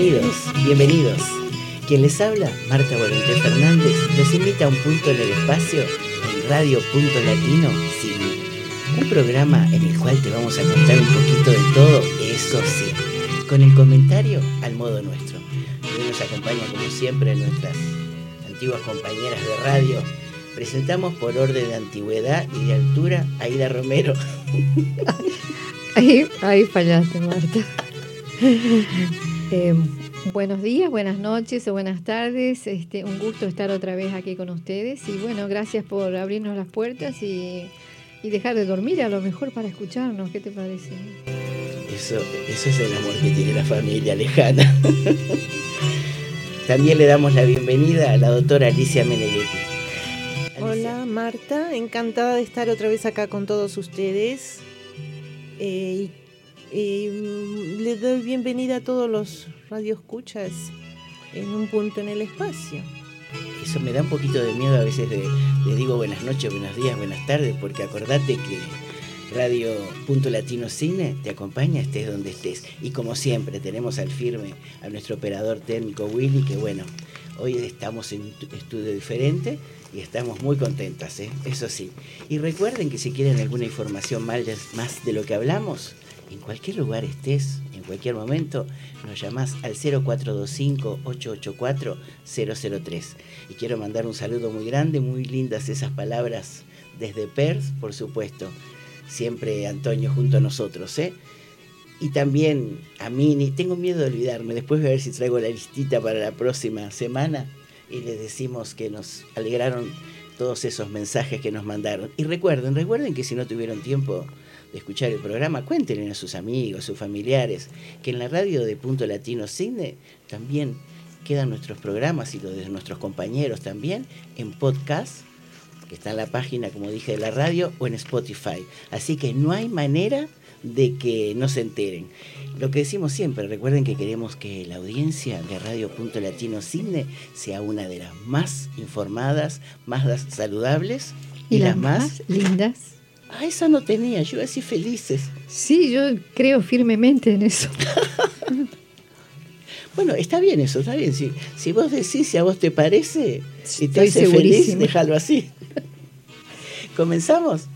Bienvenidos, bienvenidos. Quien les habla, Marta Volunté Fernández, los invita a un punto en el espacio en Radio Punto Latino Cine. Un programa en el cual te vamos a contar un poquito de todo, eso sí, con el comentario al modo nuestro. Hoy nos acompaña como siempre nuestras antiguas compañeras de radio. Presentamos por orden de antigüedad y de altura a Ida Romero. Ahí, ahí fallaste, Marta. Eh, buenos días, buenas noches o buenas tardes. Este, un gusto estar otra vez aquí con ustedes. Y bueno, gracias por abrirnos las puertas y, y dejar de dormir a lo mejor para escucharnos. ¿Qué te parece? Eso, eso es el amor que tiene la familia lejana. También le damos la bienvenida a la doctora Alicia Meneghetti. Hola Marta, encantada de estar otra vez acá con todos ustedes. Eh, y eh, le doy bienvenida a todos los radioescuchas en un punto en el espacio. Eso me da un poquito de miedo a veces de, le digo buenas noches, buenos días, buenas tardes, porque acordate que Radio Punto Latino Cine te acompaña estés donde estés. Y como siempre tenemos al firme a nuestro operador técnico Willy, que bueno, hoy estamos en un estudio diferente y estamos muy contentas, ¿eh? eso sí. Y recuerden que si quieren alguna información más de lo que hablamos, en cualquier lugar estés, en cualquier momento, nos llamás al 0425-884-003. Y quiero mandar un saludo muy grande, muy lindas esas palabras desde Perth, por supuesto. Siempre Antonio junto a nosotros, ¿eh? Y también a Mini, tengo miedo de olvidarme, después voy a ver si traigo la listita para la próxima semana y les decimos que nos alegraron todos esos mensajes que nos mandaron. Y recuerden, recuerden que si no tuvieron tiempo de escuchar el programa, cuéntenle a sus amigos, sus familiares, que en la radio de Punto Latino Cine también quedan nuestros programas y los de nuestros compañeros también en podcast, que está en la página, como dije, de la radio o en Spotify. Así que no hay manera de que no se enteren. Lo que decimos siempre, recuerden que queremos que la audiencia de Radio Punto Latino Cine sea una de las más informadas, más saludables y, las más lindas. Ah, esa no tenía, yo así felices. Sí, yo creo firmemente en eso. bueno, está bien eso, está bien. Si, si vos decís, si a vos te parece, si te hace feliz, déjalo así. ¿Comenzamos?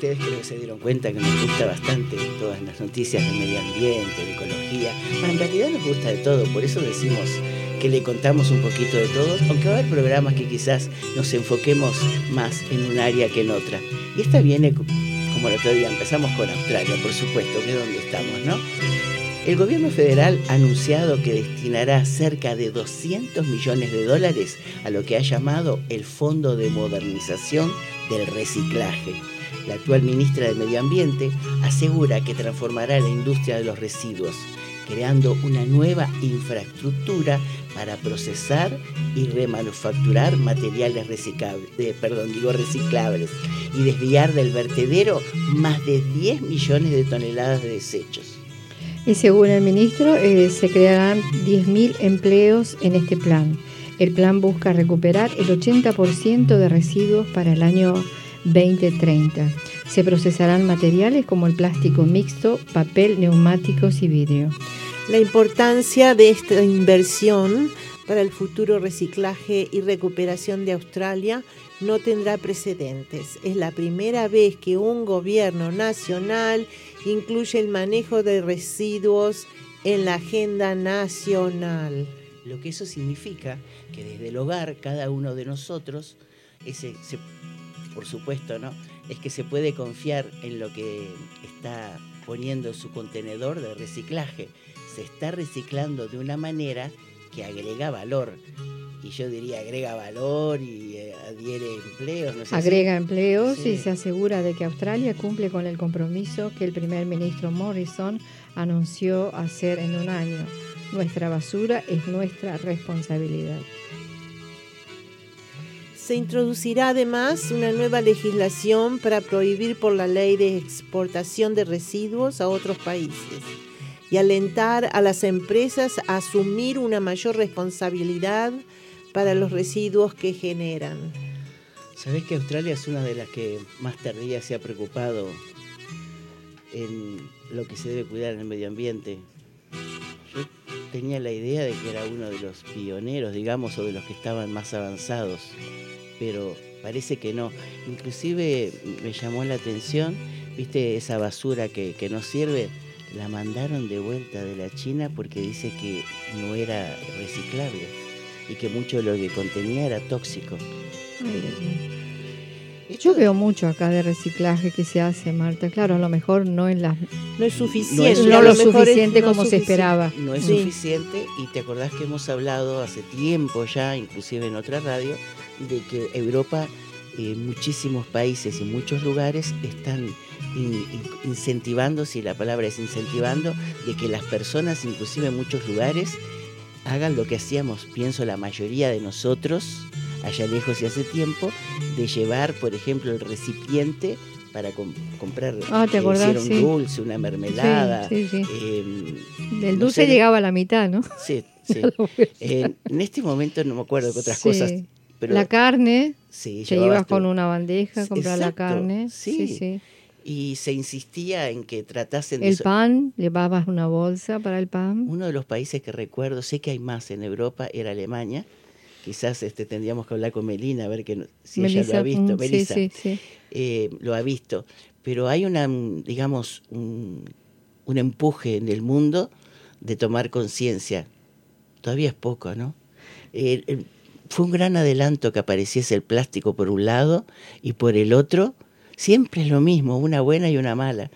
Ustedes creo que se dieron cuenta que nos gusta bastante todas las noticias de medio ambiente, de ecología. Bueno, en realidad nos gusta de todo, por eso decimos que le contamos un poquito de todo, aunque va a haber programas que quizás nos enfoquemos más en un área que en otra. Y esta viene, como el otro día, empezamos con Australia, por supuesto, que es donde estamos, ¿no? El gobierno federal ha anunciado que destinará cerca de 200 millones de dólares a lo que ha llamado el Fondo de Modernización del Reciclaje la actual ministra de Medio Ambiente asegura que transformará la industria de los residuos, creando una nueva infraestructura para procesar y remanufacturar materiales reciclables, perdón, digo reciclables y desviar del vertedero más de 10 millones de toneladas de desechos. Y según el ministro, eh, se crearán 10.000 empleos en este plan. El plan busca recuperar el 80% de residuos para el año 2030. Se procesarán materiales como el plástico mixto, papel, neumáticos y vidrio. La importancia de esta inversión para el futuro reciclaje y recuperación de Australia no tendrá precedentes. Es la primera vez que un gobierno nacional incluye el manejo de residuos en la agenda nacional. Lo que eso significa que desde el hogar cada uno de nosotros ese, se por supuesto, ¿no? Es que se puede confiar en lo que está poniendo su contenedor de reciclaje. Se está reciclando de una manera que agrega valor. Y yo diría agrega valor y eh, adhiere empleos. No sé agrega empleos sí. y se asegura de que Australia cumple con el compromiso que el primer ministro Morrison anunció hacer en un año. Nuestra basura es nuestra responsabilidad. Se introducirá además una nueva legislación para prohibir por la ley de exportación de residuos a otros países y alentar a las empresas a asumir una mayor responsabilidad para los residuos que generan. Sabés que Australia es una de las que más tardía se ha preocupado en lo que se debe cuidar en el medio ambiente. Tenía la idea de que era uno de los pioneros, digamos, o de los que estaban más avanzados, pero parece que no. Inclusive me llamó la atención, viste, esa basura que, que no sirve, la mandaron de vuelta de la China porque dice que no era reciclable y que mucho de lo que contenía era tóxico. Yo veo mucho acá de reciclaje que se hace, Marta. Claro, a lo mejor no es la no es suficiente, no, a lo, es suficiente no como se esperaba. No es Sí. suficiente y te acordás que hemos hablado hace tiempo ya, inclusive en otra radio, de que Europa, eh, muchísimos países y muchos lugares están in- in- incentivando, si la palabra es incentivando, de que las personas, inclusive en muchos lugares, hagan lo que hacíamos, pienso la mayoría de nosotros, allá lejos y hace tiempo, de llevar, por ejemplo, el recipiente para com- comprar Ah, ¿te eh, acordás? un Sí. dulce, una mermelada. Sí, sí, em, Del no dulce sé, llegaba a la mitad, ¿no? Sí, sí. Eh, en este momento no me acuerdo qué otras cosas, pero la carne, sí, te ibas con una bandeja a comprar la carne. sí. Sí, sí. Y se insistía en que tratasen de... El pan, llevabas una bolsa para el pan. Uno de los países que recuerdo, sé que hay más en Europa, era Alemania. Quizás este, tendríamos que hablar con Melina a ver que, si ella lo ha visto. mm, sí, Melissa, sí, sí. eh, lo ha visto. Pero hay una, mm, digamos, un, un empuje en el mundo de tomar conciencia. Todavía es poco, ¿no? Eh, eh, fue un gran adelanto que apareciese el plástico por un lado y por el otro. Siempre es lo mismo, una buena y una mala.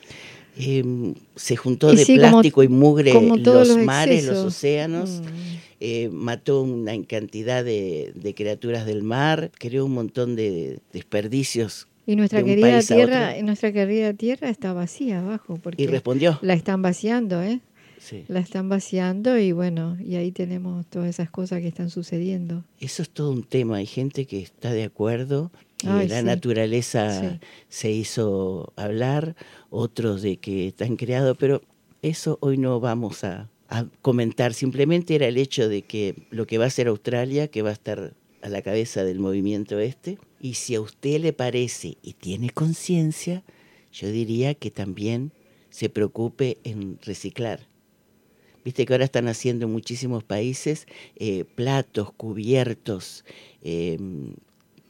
Eh, se juntó Y de sí, como- plástico y mugre como los los mares, los océanos Mm. Eh, mató una cantidad de, de criaturas del mar, creó un montón de desperdicios Y nuestra de querida tierra, nuestra querida tierra está vacía abajo, porque y respondió. la están vaciando, ¿eh? Sí. La están vaciando y bueno, y ahí tenemos todas esas cosas que están sucediendo. Eso es todo un tema. Hay gente que está de acuerdo, Ay, la sí. naturaleza Sí. se hizo hablar, otros de que están creados, pero eso hoy no vamos a, a comentar. Simplemente era el hecho de que lo que va a hacer Australia, que va a estar a la cabeza del movimiento este, y si a usted le parece y tiene conciencia, yo diría que también se preocupe en reciclar. Viste que ahora están haciendo en muchísimos países eh, platos, cubiertos, eh,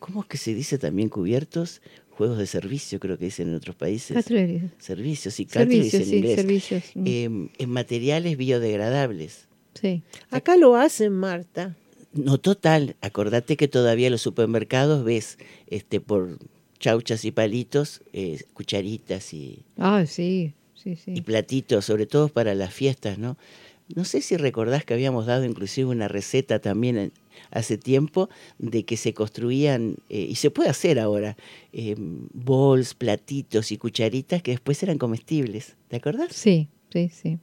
¿cómo es que se dice también cubiertos? Juegos de servicio, creo que dicen en otros países. Servicios, sí, Servicios, en sí, inglés. servicios. mm, Eh, en materiales biodegradables. sí. Acá lo hacen, Marta. No total, acordate que todavía en los supermercados ves este por chauchas y palitos, eh, cucharitas y, Ah, sí, sí, sí. y platitos, sobre todo para las fiestas, ¿no? No sé si recordás que habíamos dado inclusive una receta también en- hace tiempo de que se construían, eh, y se puede hacer ahora, eh, bols, platitos y cucharitas que después eran comestibles. ¿Te acordás? Sí, sí, sí.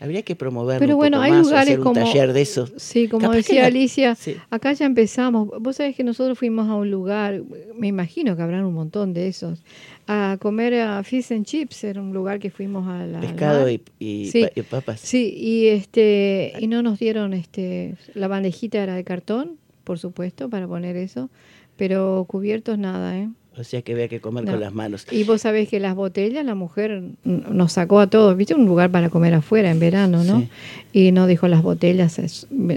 Habría que promoverlo Pero bueno, hay más, lugares hacer un como- taller de eso. Sí, como Capaz decía la- Alicia, Sí. acá ya empezamos. Vos sabés que nosotros fuimos a un lugar, me imagino que habrán un montón de esos, a comer a fish and chips, era un lugar que fuimos a la... Pescado y, y Sí. pa- y papas. Sí, y este y no nos dieron este la bandejita era de cartón, por supuesto, para poner eso, pero cubiertos nada, ¿eh? O sea que había que comer No. con las manos. Y vos sabés que las botellas, la mujer nos sacó a todos, ¿viste? Un lugar para comer afuera en verano, ¿no? Sí. Y nos dijo, las botellas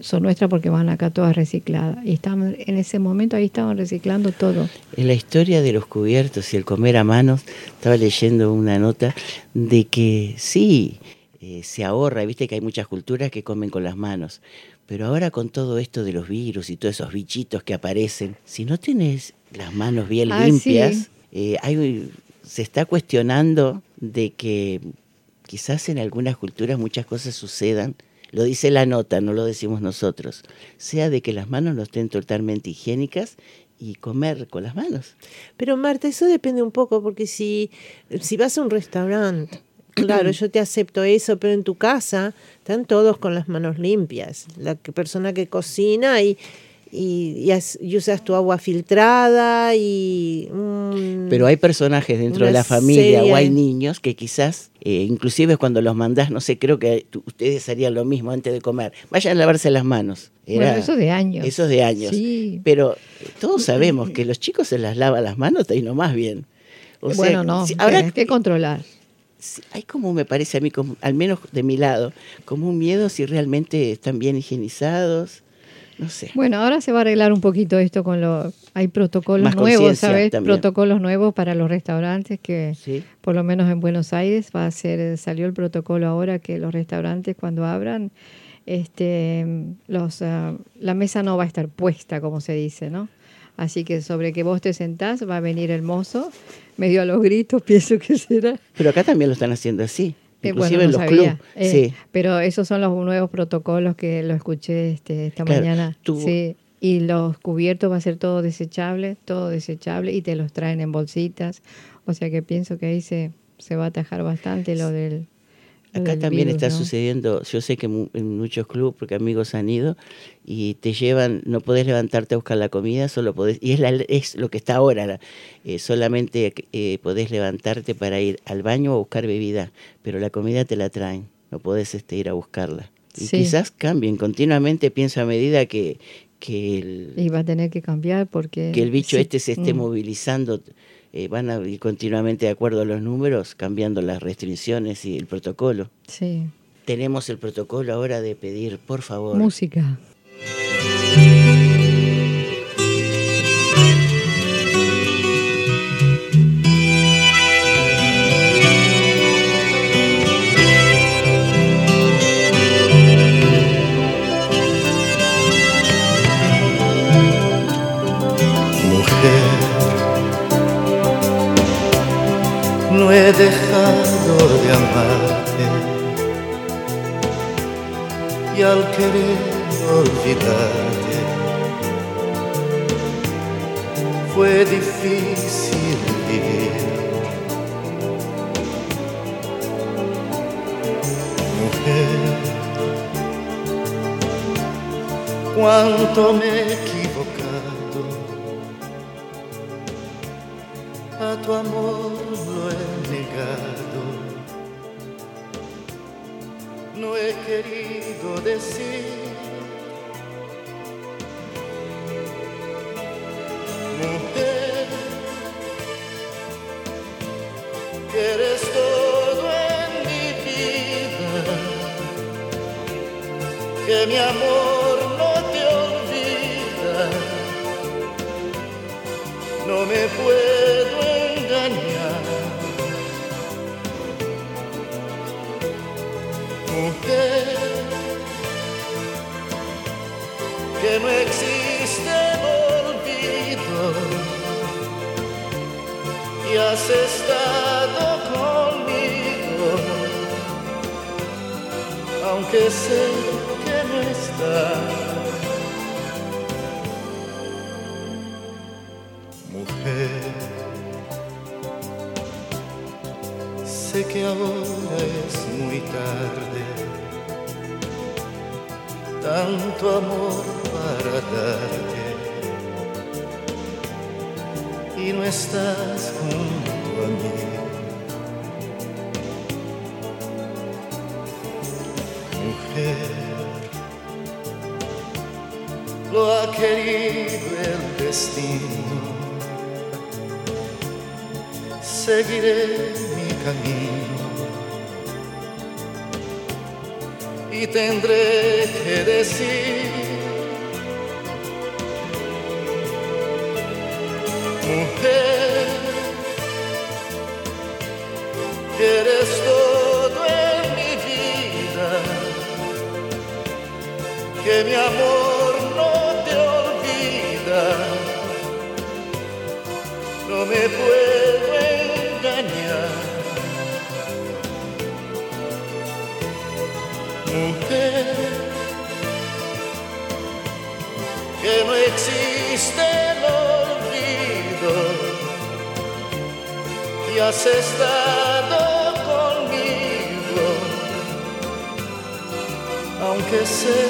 son nuestras porque van acá todas recicladas. Y estaban, en ese momento ahí estaban reciclando todo. En la historia de los cubiertos y el comer a manos, estaba leyendo una nota de que sí, eh, se ahorra, viste que hay muchas culturas que comen con las manos, pero ahora con todo esto de los virus y todos esos bichitos que aparecen, si no tenés las manos bien Ah, limpias, sí. eh, hay- se está cuestionando de que quizás en algunas culturas muchas cosas sucedan. Lo dice la nota, no lo decimos nosotros. Sea de que las manos no estén totalmente higiénicas y comer con las manos. Pero Marta, eso depende un poco, porque si, si vas a un restaurante, claro, yo te acepto eso, pero en tu casa están todos con las manos limpias. La que- persona que cocina y, y, usas tu agua filtrada y... Pero hay personajes dentro de la familia o hay niños que quizás, eh, inclusive cuando los mandás, no sé, creo que ustedes harían lo mismo antes de comer. Vayan a lavarse las manos. Era, eso de años. Eso de años. Pero todos sabemos que los chicos se las lavan las manos y no más bien. bueno, no, hay que controlar. Hay como, me parece a mí, como, al menos de mi lado, como un miedo si realmente están bien higienizados no sé. Bueno, ahora se va a arreglar un poquito esto con los... Hay protocolos nuevos, ¿sabes? Protocolos nuevos para los restaurantes que, por lo menos en Buenos Aires, va a ser... Salió el protocolo ahora que los restaurantes cuando abran, este, los, ah, la mesa no va a estar puesta, como se dice, ¿no? Así que sobre que vos te sentás va a venir el mozo, medio a los gritos, pienso que será. Pero acá también lo están haciendo así. Eh, inclusive en los clubes. Eh, sí. Pero esos son los nuevos protocolos que lo escuché este, esta mañana. Sí. Y los cubiertos va a ser todo desechable, todo desechable, y te los traen en bolsitas. O sea que pienso que ahí se, se va a atajar bastante lo del Acá también está sucediendo, yo sé que en muchos clubes, porque amigos han ido, y te llevan, no podés levantarte a buscar la comida, solo podés, y es, la, es lo que está ahora, eh, solamente eh, podés levantarte para ir al baño o buscar bebida, pero la comida te la traen, no podés este, ir a buscarla. Y quizás cambien continuamente, pienso a medida que, que el... Y va a tener que cambiar porque... Que el bicho este se esté mm. movilizando eh, van a ir continuamente de acuerdo a los números, cambiando las restricciones y el protocolo. Sí. Tenemos el protocolo ahora de pedir, por favor. Música. He dejado de amarte y al querer olvidarte fue difícil vivir. Mujer, cuánto me he equivocado a tu amor no he querido decir. Mujer, que eres todo en mi vida, que mi amor no te olvida, no me puedo no existe olvido. Y has estado conmigo, aunque sé que no estás. Mujer, sé que ahora es muy tarde. Tanto amor y no estás junto a mí. Mujer, lo ha querido el destino, seguiré mi camino. Y tendré que decir, aunque sé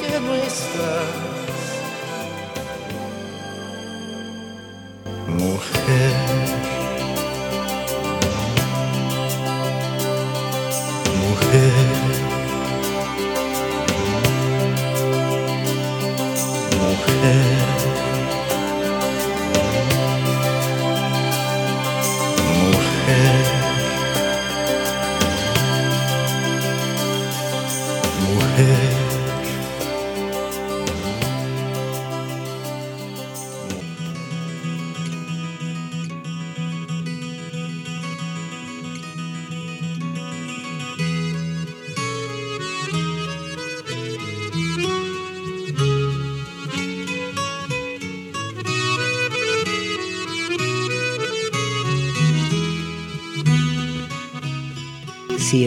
que no estás, mujer.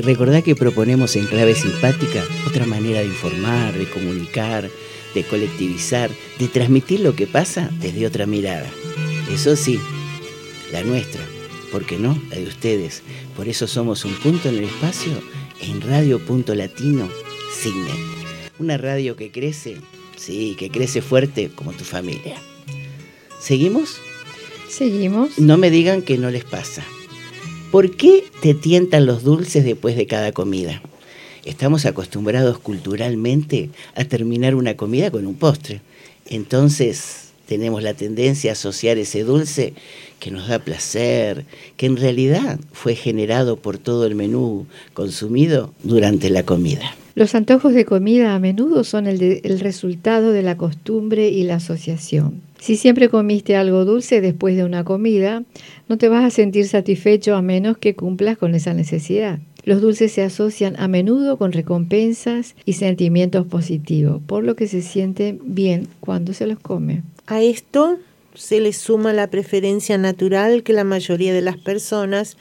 Sí, recordá que proponemos en clave simpática otra manera de informar, de comunicar, de colectivizar, de transmitir lo que pasa desde otra mirada. Eso sí, la nuestra, ¿por qué no? La de ustedes. Por eso somos un punto en el espacio en Radio Punto Latino Signet. Una radio que crece, sí, que crece fuerte como tu familia. ¿Seguimos? Seguimos. No me digan que no les pasa. ¿Por qué te tientan los dulces después de cada comida? Estamos acostumbrados culturalmente a terminar una comida con un postre. Entonces tenemos la tendencia a asociar ese dulce que nos da placer, que en realidad fue generado por todo el menú consumido durante la comida. Los antojos de comida a menudo son el, el resultado de la costumbre y la asociación. Si siempre comiste algo dulce después de una comida, no te vas a sentir satisfecho a menos que cumplas con esa necesidad. Los dulces se asocian a menudo con recompensas y sentimientos positivos, por lo que se sienten bien cuando se los come. A esto se le suma la preferencia natural que la mayoría de las personas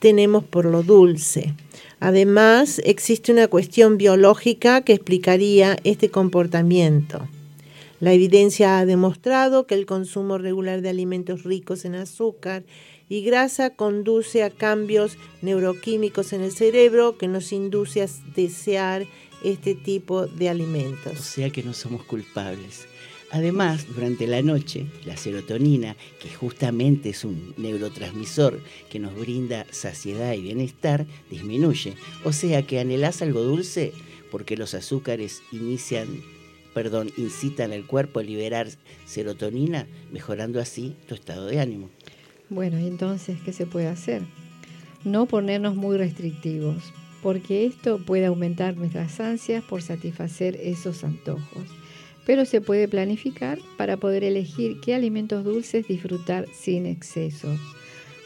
tenemos por lo dulce. Además, existe una cuestión biológica que explicaría este comportamiento. La evidencia ha demostrado que el consumo regular de alimentos ricos en azúcar y grasa conduce a cambios neuroquímicos en el cerebro que nos induce a desear este tipo de O alimentos. sea que no somos culpables. Además, durante la noche, la serotonina, que justamente es un neurotransmisor que nos brinda saciedad y bienestar, disminuye. O sea que anhelás algo dulce porque los azúcares inician, perdón, incitan al cuerpo a liberar serotonina, mejorando así tu estado de ánimo. Bueno, entonces, ¿qué se puede hacer? No ponernos muy restrictivos, porque esto puede aumentar nuestras ansias por satisfacer esos antojos. Pero se puede planificar para poder elegir qué alimentos dulces disfrutar sin excesos.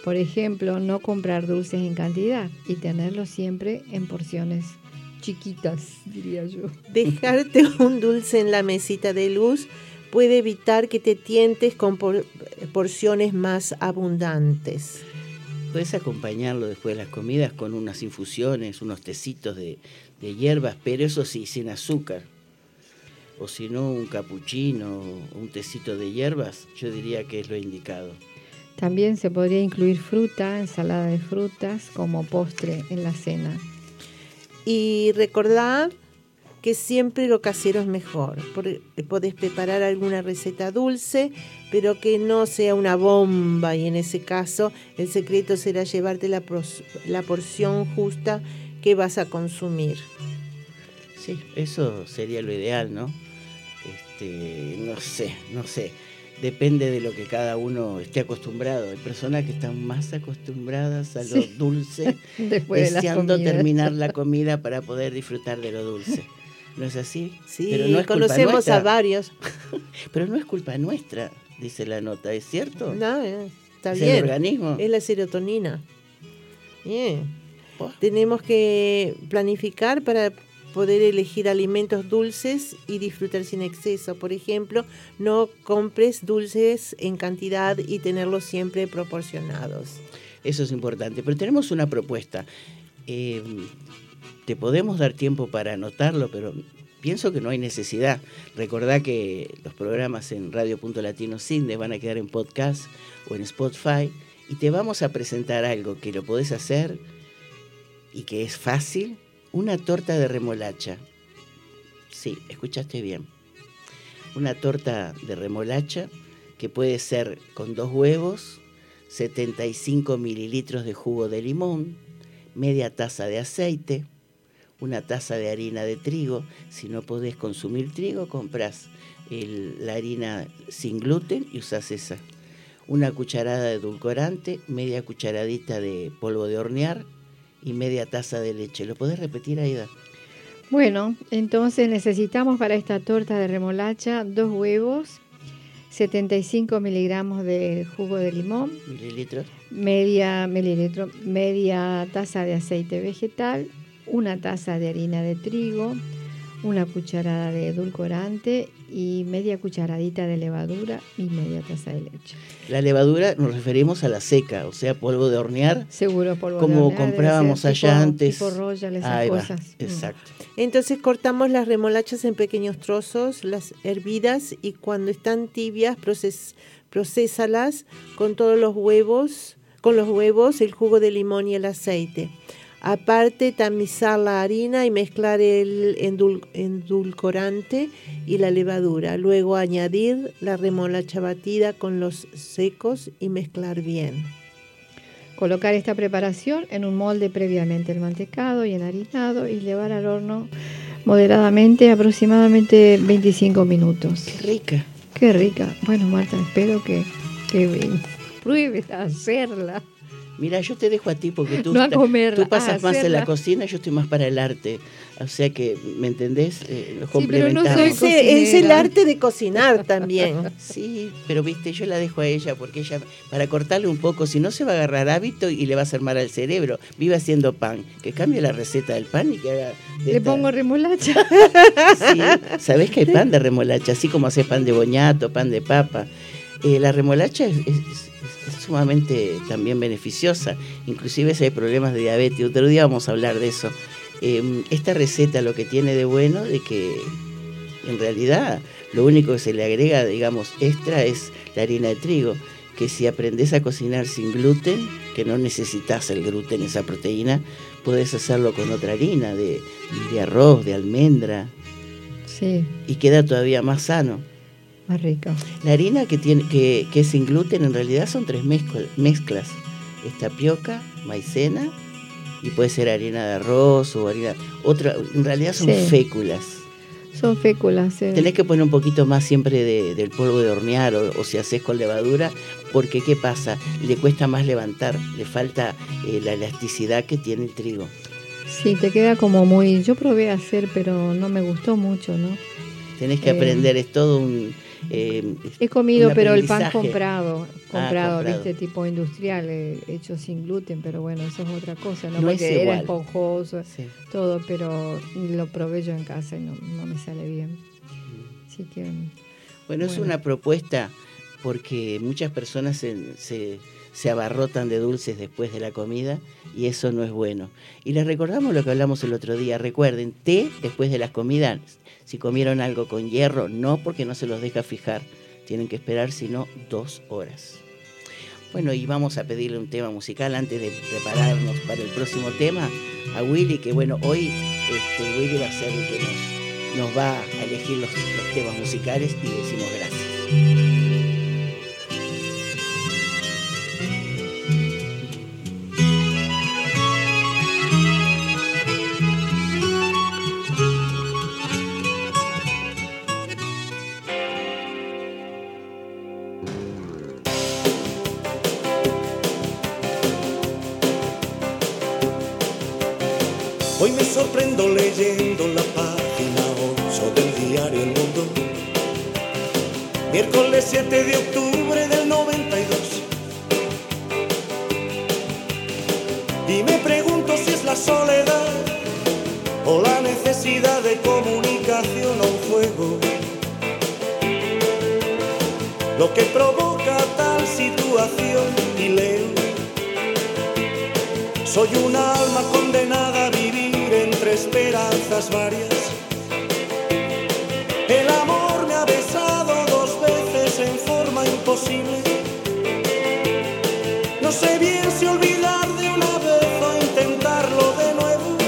Por ejemplo, no comprar dulces en cantidad y tenerlos siempre en porciones chiquitas, diría yo. Dejarte un dulce en la mesita de luz puede evitar que te tientes con por- porciones más abundantes. Puedes acompañarlo después de las comidas con unas infusiones, unos tecitos de, de hierbas, pero eso sí, sin azúcar. O si no, un capuchino, un tecito de hierbas, yo diría que es lo indicado. También se podría incluir fruta, ensalada de frutas, como postre en la cena. Y recordad que siempre lo casero es mejor. Por- Podés preparar alguna receta dulce, pero que no sea una bomba y en ese caso el secreto será llevarte la, la porción justa que vas a consumir. Sí, eso sería lo ideal, ¿no? Este, no sé, no sé. Depende de lo que cada uno esté acostumbrado. Hay personas que están más acostumbradas a lo Sí. dulce, de deseando terminar la comida para poder disfrutar de lo dulce. ¿No es así? Sí, Pero no es conocemos nuestra. a varios. Pero no es culpa nuestra, dice la nota, ¿es cierto? No, eh, está es el organismo. Es la serotonina. Bien. Oh. Tenemos que planificar para poder elegir alimentos dulces y disfrutar sin exceso. Por ejemplo, no compres dulces en cantidad y tenerlos siempre proporcionados. Eso es importante. Pero tenemos una propuesta. Eh, te podemos dar tiempo para anotarlo, pero pienso que no hay necesidad. Recordá que los programas en Radio Punto Latino van a quedar en podcast o en Spotify y te vamos a presentar algo que lo podés hacer y que es fácil, una torta de remolacha. Sí, escuchaste bien. Una torta de remolacha que puede ser con dos huevos, 75 mililitros de jugo de limón, media taza de aceite, una taza de harina de trigo. Si no podés consumir trigo, compras la harina sin gluten y usas esa. Una cucharada de edulcorante, media cucharadita de polvo de hornear y media taza de leche. ¿Lo podés repetir, Aida? Bueno, entonces necesitamos para esta torta de remolacha dos huevos, 75 miligramos de jugo de limón, mililitros, media mililitro, media taza de aceite vegetal, una taza de harina de trigo, una cucharada de edulcorante y media cucharadita de levadura y media taza de leche. La levadura nos referimos a la seca, o sea, polvo de hornear. Seguro, polvo como de hornear. Como comprábamos allá antes. Tipo royal, esas cosas. Mm. exacto. Entonces cortamos las remolachas en pequeños trozos, las hervidas y cuando están tibias proces, procesalas con todos los huevos, con los huevos, el jugo de limón y el aceite. Aparte, tamizar la harina y mezclar el endulcorante y la levadura. Luego añadir la remolacha batida con los secos y mezclar bien. Colocar esta preparación en un molde previamente enmantecado y enharinado y llevar al horno moderadamente aproximadamente 25 minutos. Qué rica. Qué rica. Bueno, Marta, espero que, que pruebes a hacerla. Mira, yo te dejo a ti porque tú, no tú pasas más en la cocina, yo estoy más para el arte. O sea que, ¿me entendés? Eh, sí, complementamos. No es, es, el arte de cocinar también. sí, pero viste, yo la dejo a ella porque ella, para cortarle un poco, si no se va a agarrar hábito y le va a hacer mal al cerebro. Vive haciendo pan, que cambie la receta del pan y que haga. Le pongo remolacha. sí, sabés que hay pan de remolacha, así como haces pan de boñato, pan de papa. Eh, la remolacha es es sumamente también beneficiosa, inclusive si hay problemas de diabetes, otro día vamos a hablar de eso. Em, esta receta lo que tiene de bueno de que en realidad lo único que se le agrega, digamos, extra es la harina de trigo, que si aprendes a cocinar sin gluten, que no necesitas el gluten, esa proteína, puedes hacerlo con otra harina, de, de arroz, de almendra. Sí. Y queda todavía más sano. Más rico. La harina que, tiene, que, que es sin gluten en realidad son tres mezclas. Es tapioca, maicena y puede ser harina de arroz o harina... Otra, en realidad son féculas. Son féculas, sí. Tenés que poner un poquito más siempre del polvo de hornear o, si haces con levadura, porque ¿qué pasa? Le cuesta más levantar, le falta eh, la elasticidad que tiene el trigo. Sí, te queda como muy... Yo probé a hacer, pero no me gustó mucho, ¿no? Tenés que eh, aprender, es todo un eh, He comido, pero el pan comprado, ah, comprado, viste, tipo industrial, eh, hecho sin gluten, pero bueno, eso es otra cosa, ¿no? Porque era esponjoso, todo, pero lo probé yo en casa y no, me sale bien. Así que. Bueno, es una propuesta porque muchas personas se, se abarrotan de dulces después de la comida y eso no es bueno. Y les recordamos lo que hablamos el otro día. Recuerden, té después de las comidas si comieron algo con hierro, no porque no se los deja fijar, tienen que esperar sino dos horas. Bueno, y vamos a pedirle un tema musical antes de prepararnos para el próximo tema a Willy, que bueno, hoy este, Willy va a ser el que nos, va a elegir los, los temas musicales y decimos gracias. Leyendo la página 8 del diario El Mundo. Miércoles 7 de octubre del 92. Y me pregunto si es la soledad o la necesidad de comunicación o un juego. Lo que provoca tal situación y leo. Soy un alma condenada esperanzas varias. El amor me ha besado dos veces en forma imposible. No sé bien si olvidar de una vez o intentarlo de nuevo.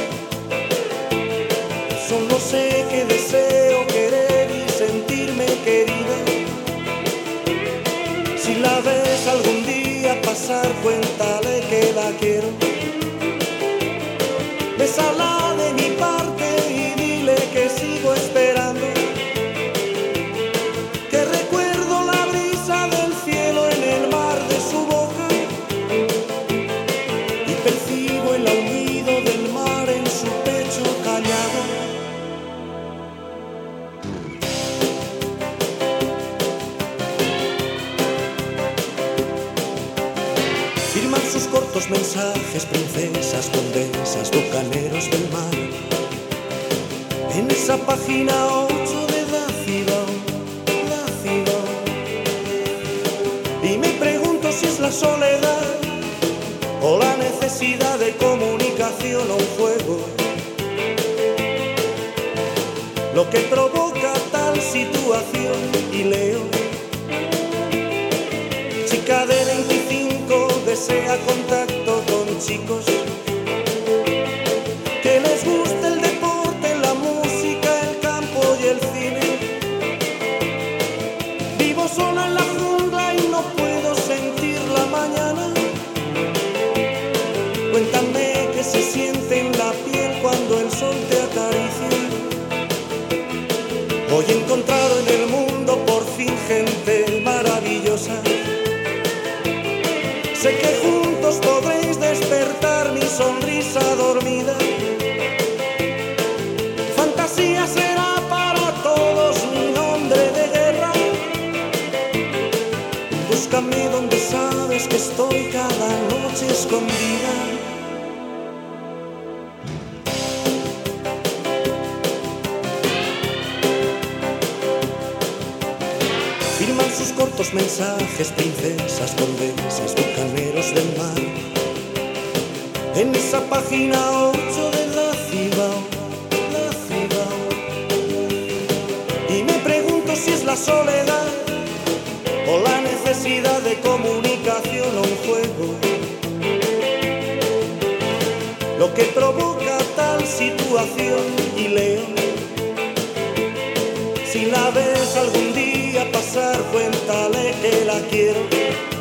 Solo sé que deseo querer y sentirme querida. pasar, cuéntale que la quiero. Princesas, condesas, bucaneros del mar. En esa página 8 de Dácido, Dácido. Y me pregunto si es la soledad o la necesidad de comunicación o un juego. Lo que provoca tal situación y leo. Chica de 25 desea contacto con chicos cada noche escondida. Firman sus cortos mensajes, princesas, condesas, bucaneros del mar. En esa página 8 de la Cibao, la Cibao. Y me pregunto si es la soledad o la necesidad de comunicación provoca tal situación y leo. Si la ves algún día pasar, cuéntale que la quiero.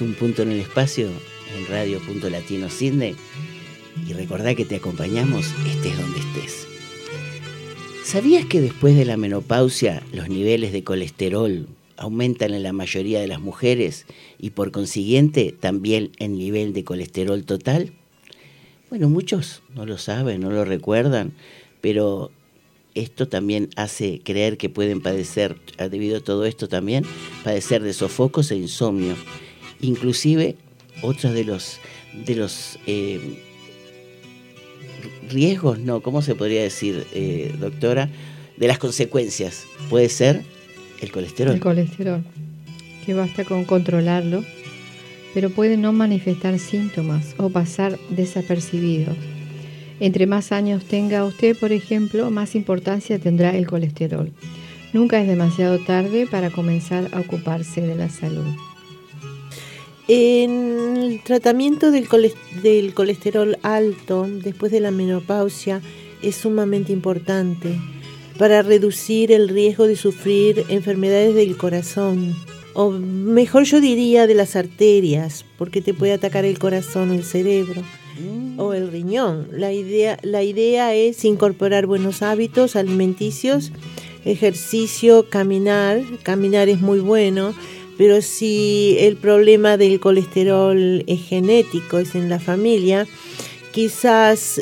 Un Punto en el Espacio en Radio Punto Latino Sydney. Y recordá que te acompañamos estés donde estés. ¿Sabías que después de la menopausia los niveles de colesterol aumentan en la mayoría de las mujeres y por consiguiente también el nivel de colesterol total? Bueno, muchos no lo saben, no lo recuerdan, pero esto también hace creer que pueden padecer, debido a todo esto también, padecer de sofocos e insomnio. Inclusive, otros de los, de los eh, riesgos, no, ¿cómo se podría decir, eh, doctora? De las consecuencias, puede ser el colesterol. El colesterol, que basta con controlarlo, pero puede no manifestar síntomas o pasar desapercibidos. Entre más años tenga usted, por ejemplo, más importancia tendrá el colesterol. Nunca es demasiado tarde para comenzar a ocuparse de la salud. En el tratamiento del, del colesterol alto después de la menopausia es sumamente importante para reducir el riesgo de sufrir enfermedades del corazón, o mejor yo diría de las arterias, porque te puede atacar el corazón el cerebro mm. o el riñón. La idea, la idea es incorporar buenos hábitos alimenticios, ejercicio, caminar. Caminar es muy bueno, pero si el problema del colesterol es genético, es en la familia, quizás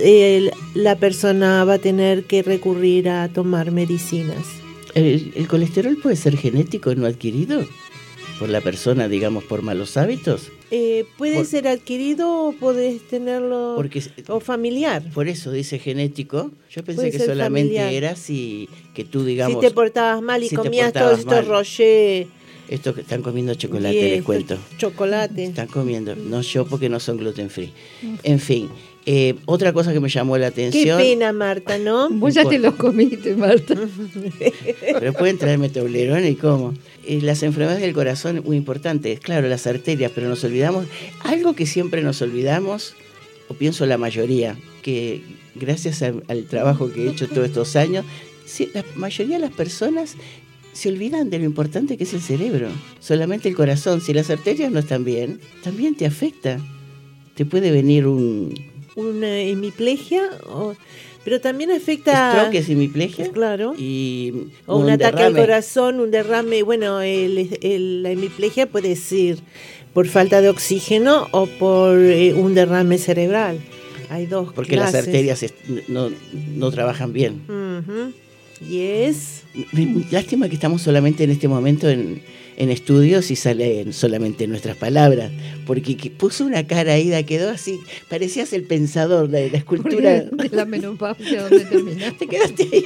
la persona va a tener que recurrir a tomar medicinas. ¿El, colesterol puede ser genético, no adquirido? ¿Por la persona, digamos, por malos hábitos? Eh, puede ser adquirido o puedes tenerlo o familiar. Por eso dice genético. Yo pensé que solamente era si que tú, digamos... Si te portabas mal y comías todos estos rocher esto que están comiendo chocolate, les cuento. Chocolate. Están comiendo. No yo porque no son gluten free. En fin, eh, otra cosa que me llamó la atención. Qué pena, Marta, ¿no? Vos ya te los comiste, Marta. Pero pueden traerme toblerón y cómo. Eh, las enfermedades del corazón, muy importantes. Claro, las arterias, pero nos olvidamos. Algo que siempre nos olvidamos, o pienso la mayoría, que gracias al, al trabajo que he hecho todos estos años, sí, la mayoría de las personas se olvidan de lo importante que es el cerebro. Solamente el corazón, si las arterias no están bien, también te afecta. Te puede venir un... Una hemiplegia, pero también afecta... Stroke es hemiplegia. Claro. Y o un, ataque al corazón, un derrame. Bueno, el, la hemiplegia puede ser por falta de oxígeno o por eh, un derrame cerebral. Hay dos Porque las arterias no, no trabajan bien. Y es... Lástima que estamos solamente en este momento en, estudios y salen solamente nuestras palabras, porque puso una cara ahí, quedó así, parecías el pensador de la escultura. De la menopausia, donde terminaste. quedaste ahí.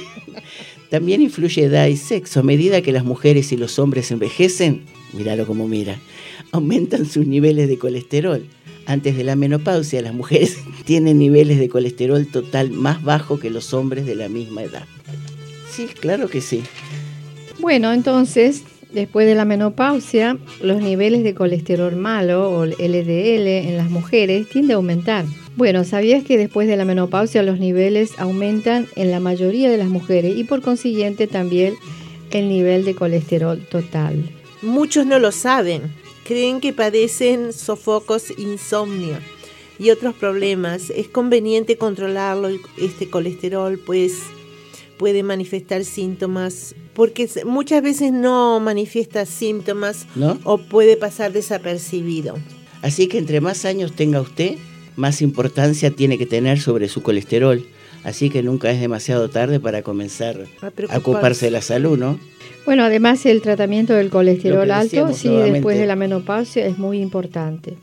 También influye edad y sexo. A medida que las mujeres y los hombres envejecen, míralo como mira, aumentan sus niveles de colesterol. Antes de la menopausia, las mujeres tienen niveles de colesterol total más bajo que los hombres de la misma edad sí, claro que sí. Bueno, entonces, después de la menopausia, los niveles de colesterol malo o LDL en las mujeres tiende a aumentar. Bueno, ¿sabías que después de la menopausia los niveles aumentan en la mayoría de las mujeres y por consiguiente también el nivel de colesterol total? Muchos no lo saben. Creen que padecen sofocos, insomnio y otros problemas. Es conveniente controlarlo, este colesterol, pues puede manifestar síntomas, porque muchas veces no manifiesta síntomas o puede pasar desapercibido. Así que entre más años tenga usted, más importancia tiene que tener sobre su colesterol. Así que nunca es demasiado tarde para comenzar a, ocuparse de la salud, ¿no? Bueno, además el tratamiento del colesterol alto, sí, después de la menopausia es muy importante.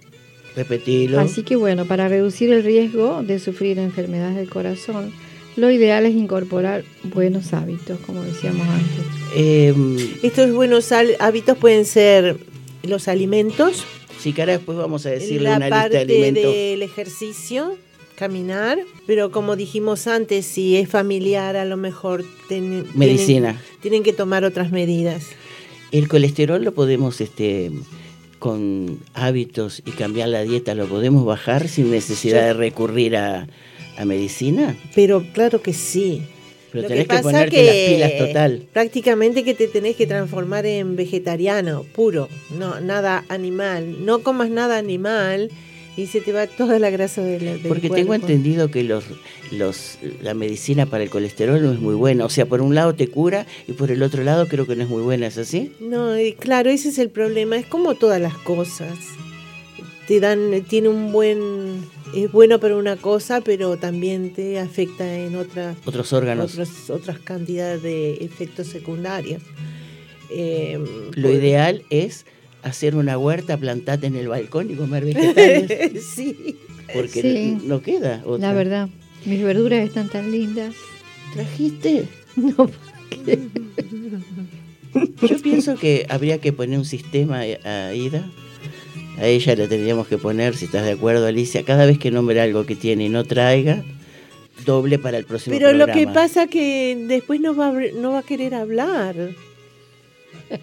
Repetirlo. Así que bueno, para reducir el riesgo de sufrir enfermedades del corazón, lo ideal es incorporar buenos hábitos, como decíamos antes. Em, Estos buenos hábitos pueden ser los alimentos. Sí, cara, después vamos a decirle la una parte lista de alimentos. del ejercicio, caminar, pero como dijimos antes, si es familiar, a lo mejor medicina. Tienen, que tomar otras medidas. El colesterol lo podemos este con hábitos y cambiar la dieta lo podemos bajar sin necesidad de recurrir a, a medicina? Pero claro que sí. Pero tenés que, ponerte las pilas total. Prácticamente que te tenés que transformar en vegetariano, puro, no nada animal. No comas nada animal y se te va toda la grasa del, del Porque tengo entendido que los, los, la medicina para el colesterol no es muy buena. O sea, por un lado te cura y por el otro lado creo que no es muy buena, ¿es así? No, claro, ese es el problema. Es como todas las cosas. Te dan, tiene un buen es bueno para una cosa, pero también te afecta en otras otros órganos, otras cantidades de efectos secundarios. Eh, Lo ideal es hacer una huerta, plantarte en el balcón y comer vegetales. sí. Porque No, queda La verdad, mis verduras están tan lindas. ¿Trajiste? No, Yo pienso que habría que poner un sistema a Ida a ella le tendríamos que poner, si estás de acuerdo, Alicia, cada vez que nombre algo que tiene y no traiga, doble para el próximo Pero lo que pasa que después no va, no va a querer hablar.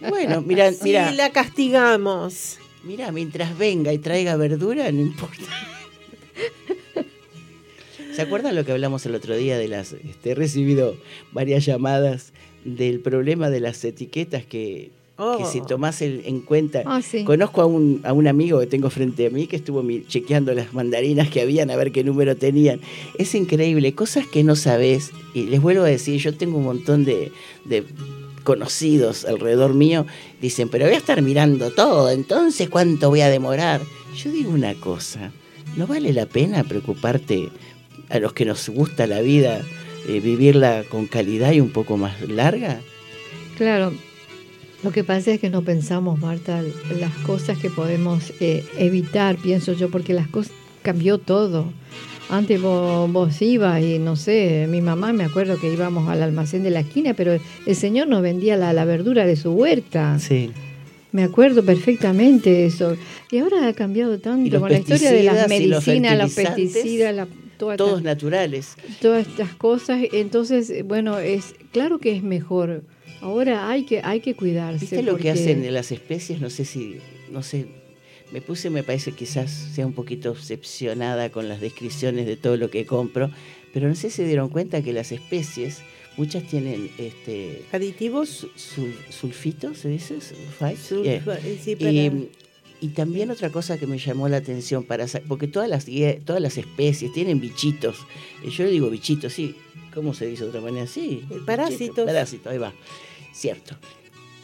Bueno, mira, mira. la castigamos. Mira, mientras venga y traiga verdura, no importa. ¿Se acuerdan lo que hablamos el otro día de las... Este, he recibido varias llamadas del problema de las etiquetas que, que si Oh. tomás el- en cuenta... Ah, sí. Conozco a un, a un amigo que tengo frente a mí que estuvo chequeando las mandarinas que habían a ver qué número tenían. Es increíble, cosas que no sabés. Y les vuelvo a decir, yo tengo un montón de, de conocidos alrededor mío. Dicen, pero voy a estar mirando todo, entonces ¿cuánto voy a demorar? Yo digo una cosa, ¿no vale la pena preocuparte a los que nos gusta la vida, eh, vivirla con calidad y un poco más larga? Claro, lo que pasa es que no pensamos, Marta, las cosas que podemos eh, evitar, pienso yo, porque las cosas cambió todo. Antes vos, vos ibas y no sé, mi mamá me acuerdo que íbamos al almacén de la esquina, pero el señor nos vendía la, la verdura de su huerta. Sí. Me acuerdo perfectamente eso. Y ahora ha cambiado tanto con la historia de las los medicinas, los pesticidas, la, toda esta- Todos naturales. todas estas cosas. Entonces, bueno, es claro que es mejor. Ahora hay que hay que cuidarse. ¿Viste lo que hacen en las especies? No sé si, no sé, me puse, me parece quizás sea un poquito obsesionada con las descripciones de todo lo que compro, pero no sé si se dieron cuenta que las especies, muchas tienen este ¿Aditivos? su- sul- sulfitos, ¿se dice? Sulfa- Yeah. eh, sí, para- Y, y también otra cosa que me llamó la atención, para sa- porque todas las, todas las especies tienen bichitos. Eh, Yo le digo bichitos, sí. ¿Cómo se dice de otra manera? Sí. Eh, parásitos. bichitos, Parásitos, ahí va. Cierto.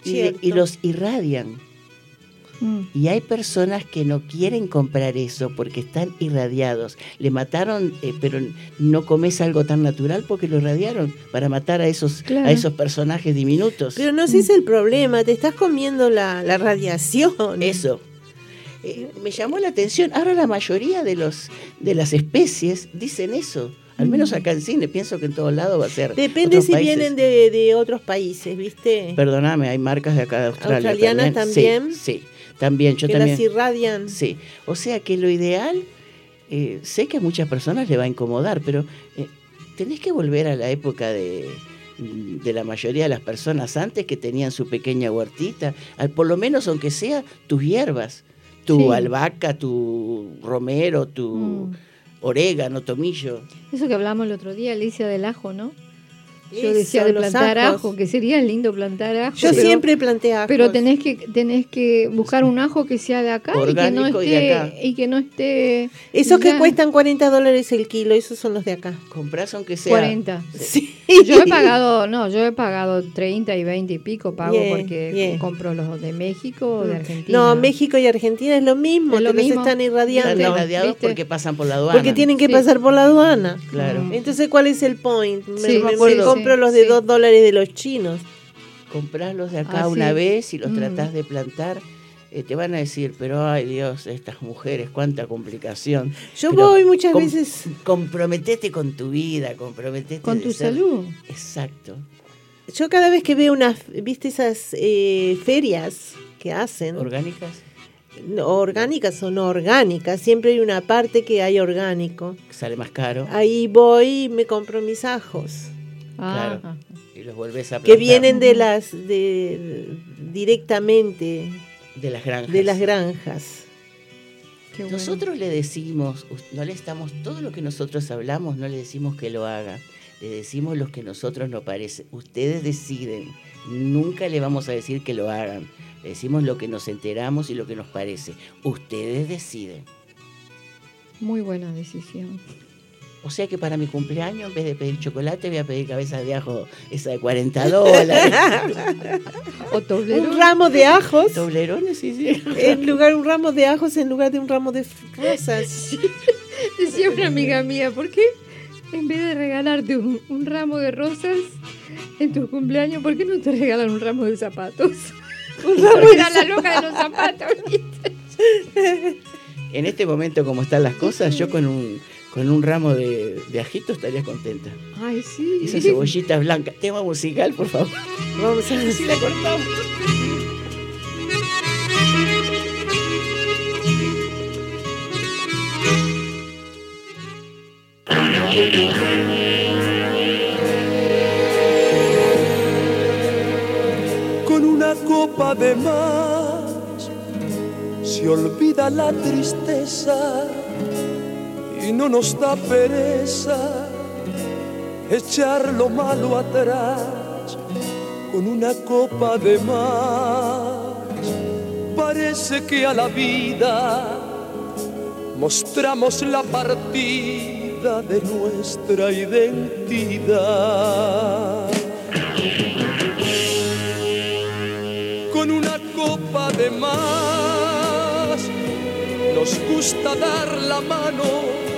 Y, Cierto. y los irradian. Mm. Y hay personas que no quieren comprar eso porque están irradiados. Le mataron, eh, pero no comes algo tan natural porque lo irradiaron para matar a esos, Claro. a esos personajes diminutos. Pero no sé si es el problema, te estás comiendo la, la radiación. Eso. Eh, me llamó la atención. Ahora la mayoría de los de las especies dicen eso. Al menos acá en cine, pienso que en todos lados va a ser. Depende si países. vienen de, de otros países, ¿viste? Perdóname, hay marcas de acá de Australia. ¿Australianas también? Sí, sí, también. Yo que también. las irradian. Sí, o sea que lo ideal, eh, sé que a muchas personas le va a incomodar, pero eh, tenés que volver a la época de, de la mayoría de las personas antes que tenían su pequeña huertita, al, por lo menos aunque sea tus hierbas, tu Sí. albahaca, tu romero, tu Mm. Orégano, tomillo. Eso que hablamos el otro día, Alicia del ajo, ¿no? Yo decía de plantar ajos. ajo, que sería lindo plantar ajo. Yo pero- siempre planteé ajos. Pero tenés que tenés que buscar un ajo que sea de acá y que no Orgánico y de esté acá. y que no esté Esos que cuestan 40 dólares el kilo, esos son los de acá. Comprás aunque sea... 40. Sí. Yo he pagado, no, yo he pagado 30 y 20 y pico pago Bien, porque bien. compro los de México o de Argentina. No, México y Argentina es lo mismo, Es lo los mismo. están irradiando. Están irradiados ¿viste? porque pasan por la aduana. Porque tienen que Sí. pasar por la aduana. Claro. Mm. Entonces, ¿cuál es el point? Me, Sí, me- sí, me sí, compro los de. 2 dólares de los chinos. comprarlos de acá Ah, una vez y los Mm. tratás de plantar, eh, te van a decir, pero ay Dios, estas mujeres, cuánta complicación. Yo Pero voy muchas com- veces. Comprometete con tu vida, comprometete con tu ser- salud. Exacto. Yo cada vez que veo unas, ¿viste esas eh, ferias que hacen? Orgánicas, No, orgánicas o no orgánicas, siempre hay una parte que hay orgánico. sale más caro Ahí voy y me compro mis ajos, Ah, Claro. y los volvés a plantar que vienen de las de directamente de las granjas. de las granjas. qué bueno. Nosotros le decimos, no le estamos, todo lo que nosotros hablamos, no le decimos que lo haga, le decimos lo que nosotros nos parece. Ustedes deciden, nunca le vamos a decir que lo hagan, le decimos lo que nos enteramos y lo que nos parece. Ustedes deciden. Muy buena decisión. O sea que para mi cumpleaños, en vez de pedir chocolate, voy a pedir cabeza de ajo, esa de 40 dólares. O toblerón. Un ramo de ajos Toblerones, sí, sí. en lugar un ramo de ajos en lugar de un ramo de rosas. Decía una amiga mía, ¿por qué en vez de regalarte un, un ramo de rosas en tu cumpleaños, ¿por qué no te regalan un ramo de zapatos? Un ramo de la loca de los zapatos. ¿viste? En este momento, como están las cosas, yo con un, con un ramo de, de ajito estaría contenta. Ay, sí. Esas cebollitas blancas. Tema musical, por favor. Vamos a Si la cortamos. con una copa de más se olvida la tristeza y no nos da pereza echar lo malo atrás con una copa de más. Parece que a la vida mostramos la partida de nuestra identidad. Con una copa de más nos gusta dar la mano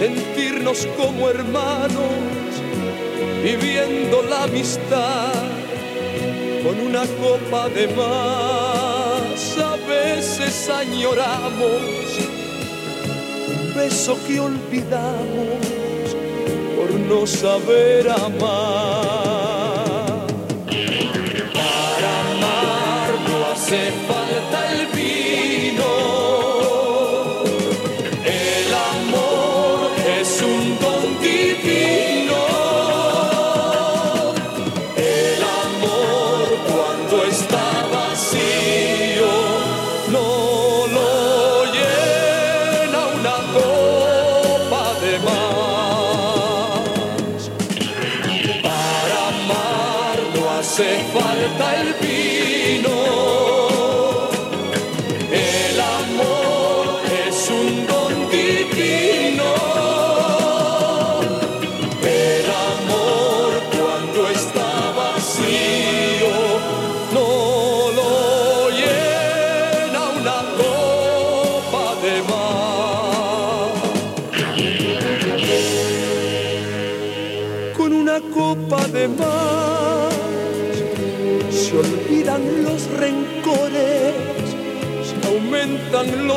sentirnos como hermanos, viviendo la amistad con una copa de más. A veces añoramos un beso que olvidamos por no saber amar. Para amar no hace falta el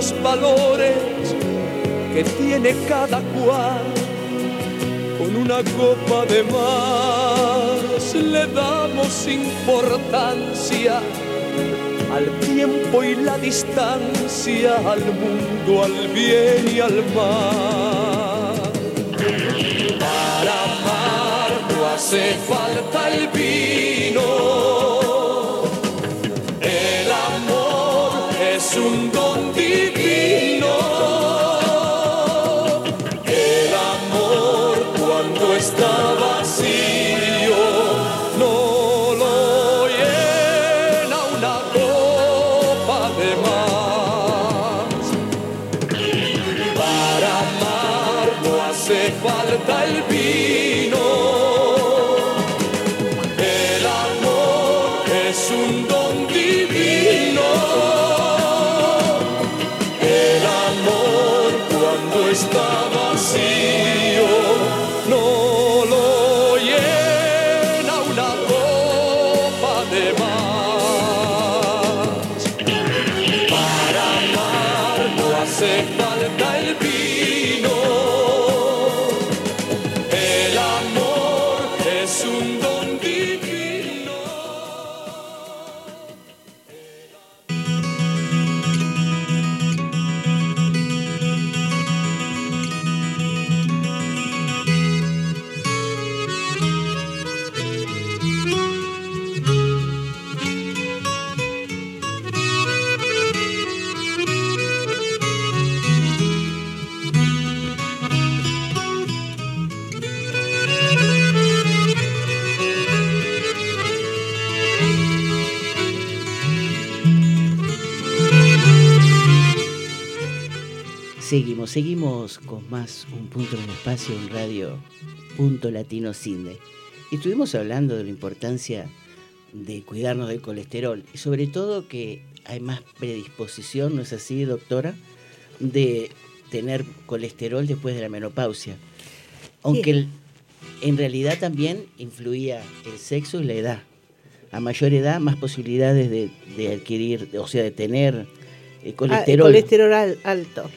los valores que tiene cada cual. Con una copa de más le damos importancia al tiempo y la distancia, al mundo, al bien y al mal. Para amar no hace falta el vino. El amor es un don Tavas seguimos con más un punto en el espacio en radio punto latino cine. Estuvimos hablando de la importancia de cuidarnos del colesterol y sobre todo que hay más predisposición, ¿no es así, doctora? De tener colesterol después de la menopausia. Aunque en realidad también influía el sexo y la edad. A mayor edad, más posibilidades de, adquirir, o sea, de tener eh, colesterol. Ah, colesterol alto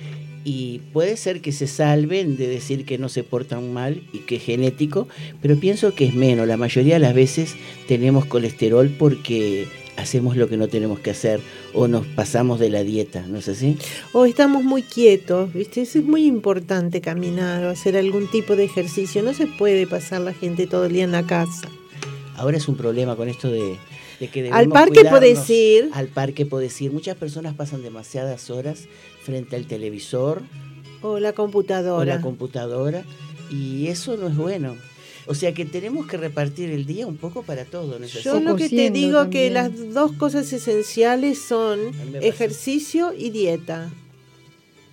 y puede ser que se salven de decir que no se portan mal y que es genético, pero pienso que es menos. La mayoría de las veces tenemos colesterol porque hacemos lo que no tenemos que hacer o nos pasamos de la dieta, ¿no es así? O estamos muy quietos, ¿viste? es muy importante caminar o hacer algún tipo de ejercicio. No se puede pasar la gente todo el día en la casa. Ahora es un problema con esto de, de que debemos Al parque podés ir. Al parque podés ir. Muchas personas pasan demasiadas horas frente al televisor O la o computadora. la computadora y eso no es bueno. O sea que tenemos que repartir el día un poco para todo. ¿no? Yo lo que te digo que también. las dos cosas esenciales son ejercicio y dieta.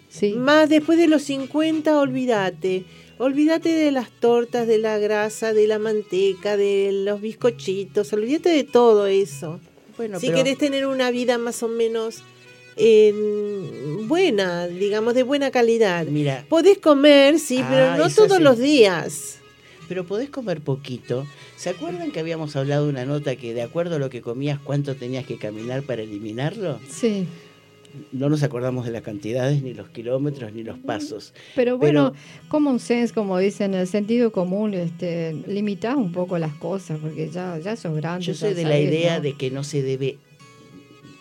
Sí. Más después de los 50, olvídate. Olvídate de las tortas, de la grasa, de la manteca, de los bizcochitos. Olvídate de todo eso. Bueno, si pero- querés tener una vida más o menos eh, buena, digamos, de buena calidad. Mira, Podés comer, sí, Ah, pero no eso todos sí. los días. pero podés comer poquito. ¿Se acuerdan que habíamos hablado de una nota que de acuerdo a lo que comías, cuánto tenías que caminar para eliminarlo? Sí. No nos acordamos de las cantidades, ni los kilómetros, ni los pasos. Pero bueno, common sense, como dicen, el sentido común, este, limitás un poco las cosas, porque ya, ya sos grande. Yo soy de la idea ¿no? de que no se debe,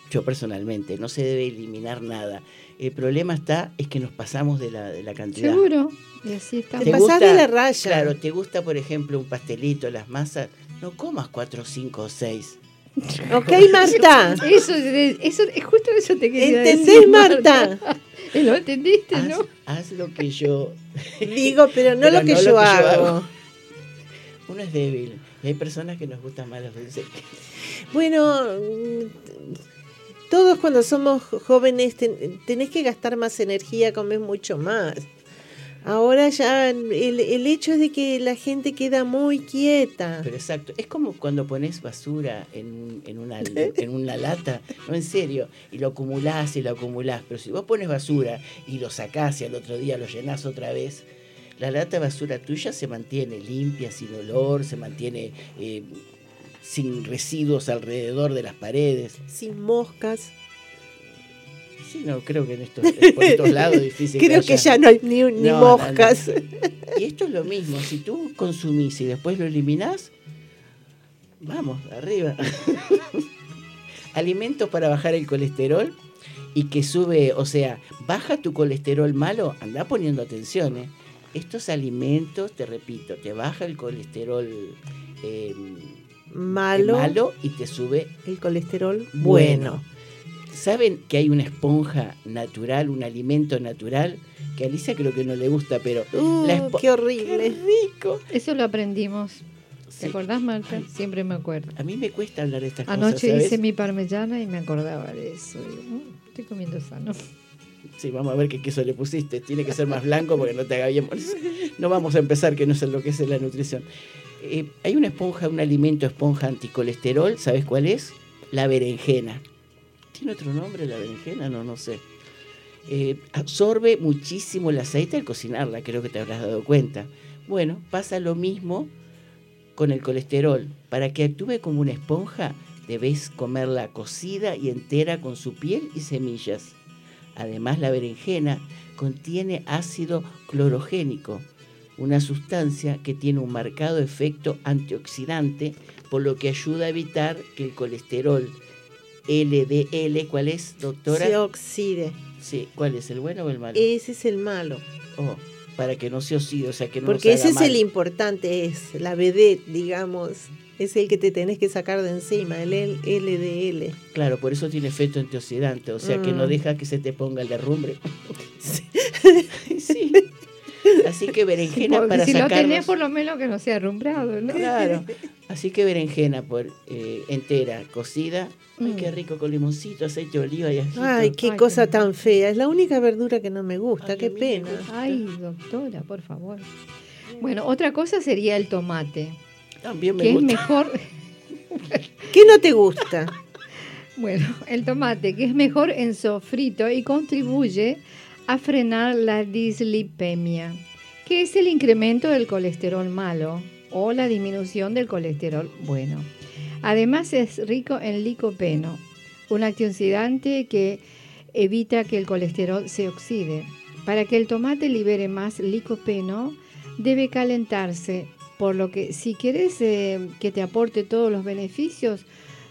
yo personalmente, no se debe eliminar nada. El problema está, es que nos pasamos de la, de la cantidad. Seguro, y así está. Te pasás de la raya. Claro, te gusta, por ejemplo, un pastelito, las masas, no comas cuatro, cinco o seis. Ok, Marta. Eso, es- eso, es justo eso te quería ¿Entendés, decir, Marta? ¿Lo entendiste, Haz, no? haz lo que yo... Digo, pero no Pero lo que no yo lo que yo hago. Uno es débil. Y hay personas que nos gustan más los dulces. Bueno, todos cuando somos jóvenes ten- tenés que gastar más energía, comer mucho más. Ahora ya el, el hecho es de que la gente queda muy quieta. Pero exacto, es como cuando pones basura en, en, una, en una lata, no en serio, y lo acumulás y lo acumulás, pero si vos pones basura y lo sacás y al otro día lo llenás otra vez, la lata de basura tuya se mantiene limpia, sin olor, se mantiene eh, sin residuos alrededor de las paredes. Sin moscas. Sí, no, creo que en estos, por estos lados difícil. Creo que haya- ya no hay ni, ni No, no, moscas. Y esto es lo mismo, si tú consumís y después lo eliminás, vamos, arriba. Alimentos para bajar el colesterol y que sube, o sea, baja tu colesterol malo, anda poniendo atención. ¿eh? Estos alimentos, te repito, te baja el colesterol eh, Malo, malo y te sube el colesterol bueno. bueno. ¿Saben que hay una esponja natural, un alimento natural? Que a Alicia creo que no le gusta, pero Uh, La qué horrible. ¡Qué rico! Eso lo aprendimos. ¿Te Sí. acordás, Marta? Ay. Siempre me acuerdo. A mí me cuesta hablar de estas Anoche cosas, ¿sabes? hice mi parmellana y me acordaba de eso. Digo, "Mm, estoy comiendo sano. Sí, vamos a ver qué queso le pusiste. Tiene que ser más blanco porque no te haga bien. por eso. No vamos a empezar que no sé lo que es la nutrición. Eh, hay una esponja, un alimento esponja anticolesterol, ¿sabes cuál es? La berenjena. ¿Tiene otro nombre la berenjena? No, no sé. Eh, absorbe muchísimo el aceite al cocinarla, creo que te habrás dado cuenta. Bueno, pasa lo mismo con el colesterol. Para que actúe como una esponja, debes comerla cocida y entera con su piel y semillas. Además, la berenjena contiene ácido clorogénico, una sustancia que tiene un marcado efecto antioxidante, por lo que ayuda a evitar que el colesterol LDL, ¿cuál es, doctora? Se oxide. Sí, ¿cuál es, el bueno o el malo? Ese es el malo. Oh, para que no se oxide, o sea, que no Porque nos ese haga es el importante, es la vedette, digamos. Es el que te tenés que sacar de encima, el LDL. Claro, por eso tiene efecto antioxidante, o sea, que no Mm. deja que se te ponga el derrumbre. sí. Así que berenjena Porque para si lo tenés, por lo menos que no sea rumbrado, ¿no? Claro. Así que berenjena por eh, entera, cocida. Ay, Mm. qué rico, con limoncito, aceite de oliva y ajito. Ay, qué Ay, cosa qué- tan fea. Es la única verdura que no me gusta. Ay, qué pena. gusta. Ay, doctora, por favor. Bueno, otra cosa sería el tomate, También me que es gusta. mejor, ¿Qué no te gusta? bueno, el tomate, que es mejor en sofrito y contribuye a frenar la dislipemia, que es el incremento del colesterol malo o la disminución del colesterol bueno. Además es rico en licopeno, un antioxidante que evita que el colesterol se oxide. Para que el tomate libere más licopeno, debe calentarse, por lo que si quieres eh, que te aporte todos los beneficios,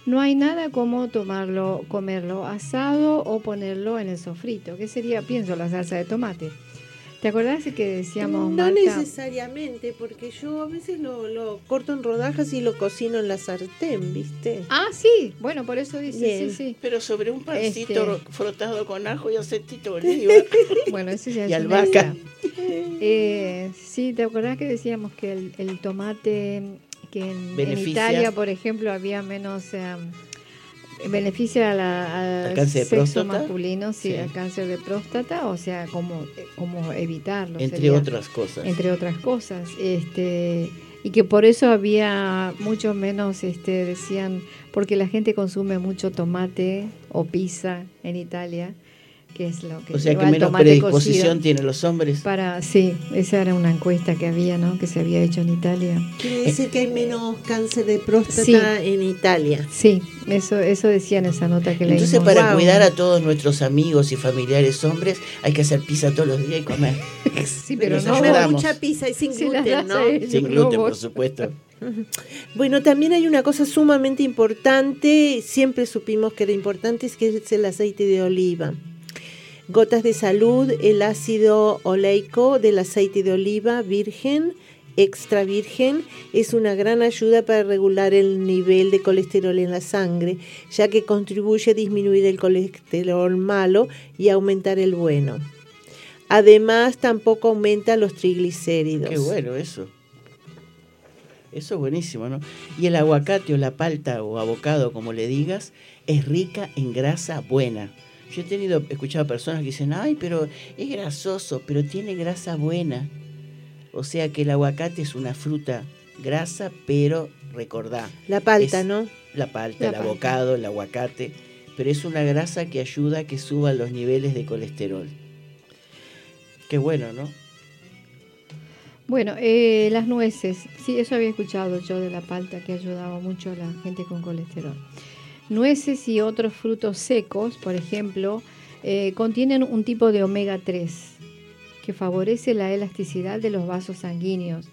no hay nada como tomarlo, comerlo asado o ponerlo en el sofrito, que sería, pienso, la salsa de tomate. ¿Te acordás que decíamos, No Marta? necesariamente, porque yo a veces lo, lo corto en rodajas y lo cocino en la sartén, ¿viste? Ah, sí, bueno, por eso dice, Bien. sí, sí. Pero sobre un pancito Este- ro- frotado con ajo y acetito de oliva. Bueno, eso ya Y es albahaca. Eh, sí, ¿te acordás que decíamos que el, el tomate, que en. Italia, por ejemplo, había menos... eh, beneficia a la- ¿Al cáncer sexo masculino, sí, Sí. al cáncer de próstata, o sea, como, como evitarlo. entre sería. otras cosas. entre otras cosas este y que por eso había mucho menos este decían porque la gente consume mucho tomate o pizza en Italia que es lo que o sea que menos predisposición tienen los hombres. para sí esa era una encuesta que había no que se había hecho en Italia Quiere decir que hay menos cáncer de próstata Sí. en Italia. sí eso eso decía en esa nota que Entonces leímos para Wow. cuidar a todos nuestros amigos y familiares hombres hay que hacer pizza todos los días y comer. sí pero nos no ayudamos. mucha pizza y sin gluten, ¿no? Sin no gluten, por supuesto. Bueno, también hay una cosa sumamente importante, siempre supimos que era importante, es que es el aceite de oliva. Gotas de salud, el ácido oleico del aceite de oliva virgen, extra virgen, es una gran ayuda para regular el nivel de colesterol en la sangre, ya que contribuye a disminuir el colesterol malo y aumentar el bueno. Además, tampoco aumenta los triglicéridos. Qué bueno eso. Eso es buenísimo, ¿no? Y el aguacate o la palta o abocado, como le digas, es rica en grasa buena. Yo he tenido, he escuchado personas que dicen, ay, pero es grasoso, pero tiene grasa buena. O sea que el aguacate es una fruta grasa, pero recordá, La palta, Es- ¿no? la palta, La el palta. abocado, el aguacate, pero es una grasa que ayuda a que suban los niveles de colesterol. Qué bueno, ¿no? Bueno, eh, las nueces, sí, eso había escuchado yo de la palta que ayudaba mucho a la gente con colesterol. Nueces y otros frutos secos, por ejemplo, eh, contienen un tipo de omega 3 que favorece la elasticidad de los vasos sanguíneos,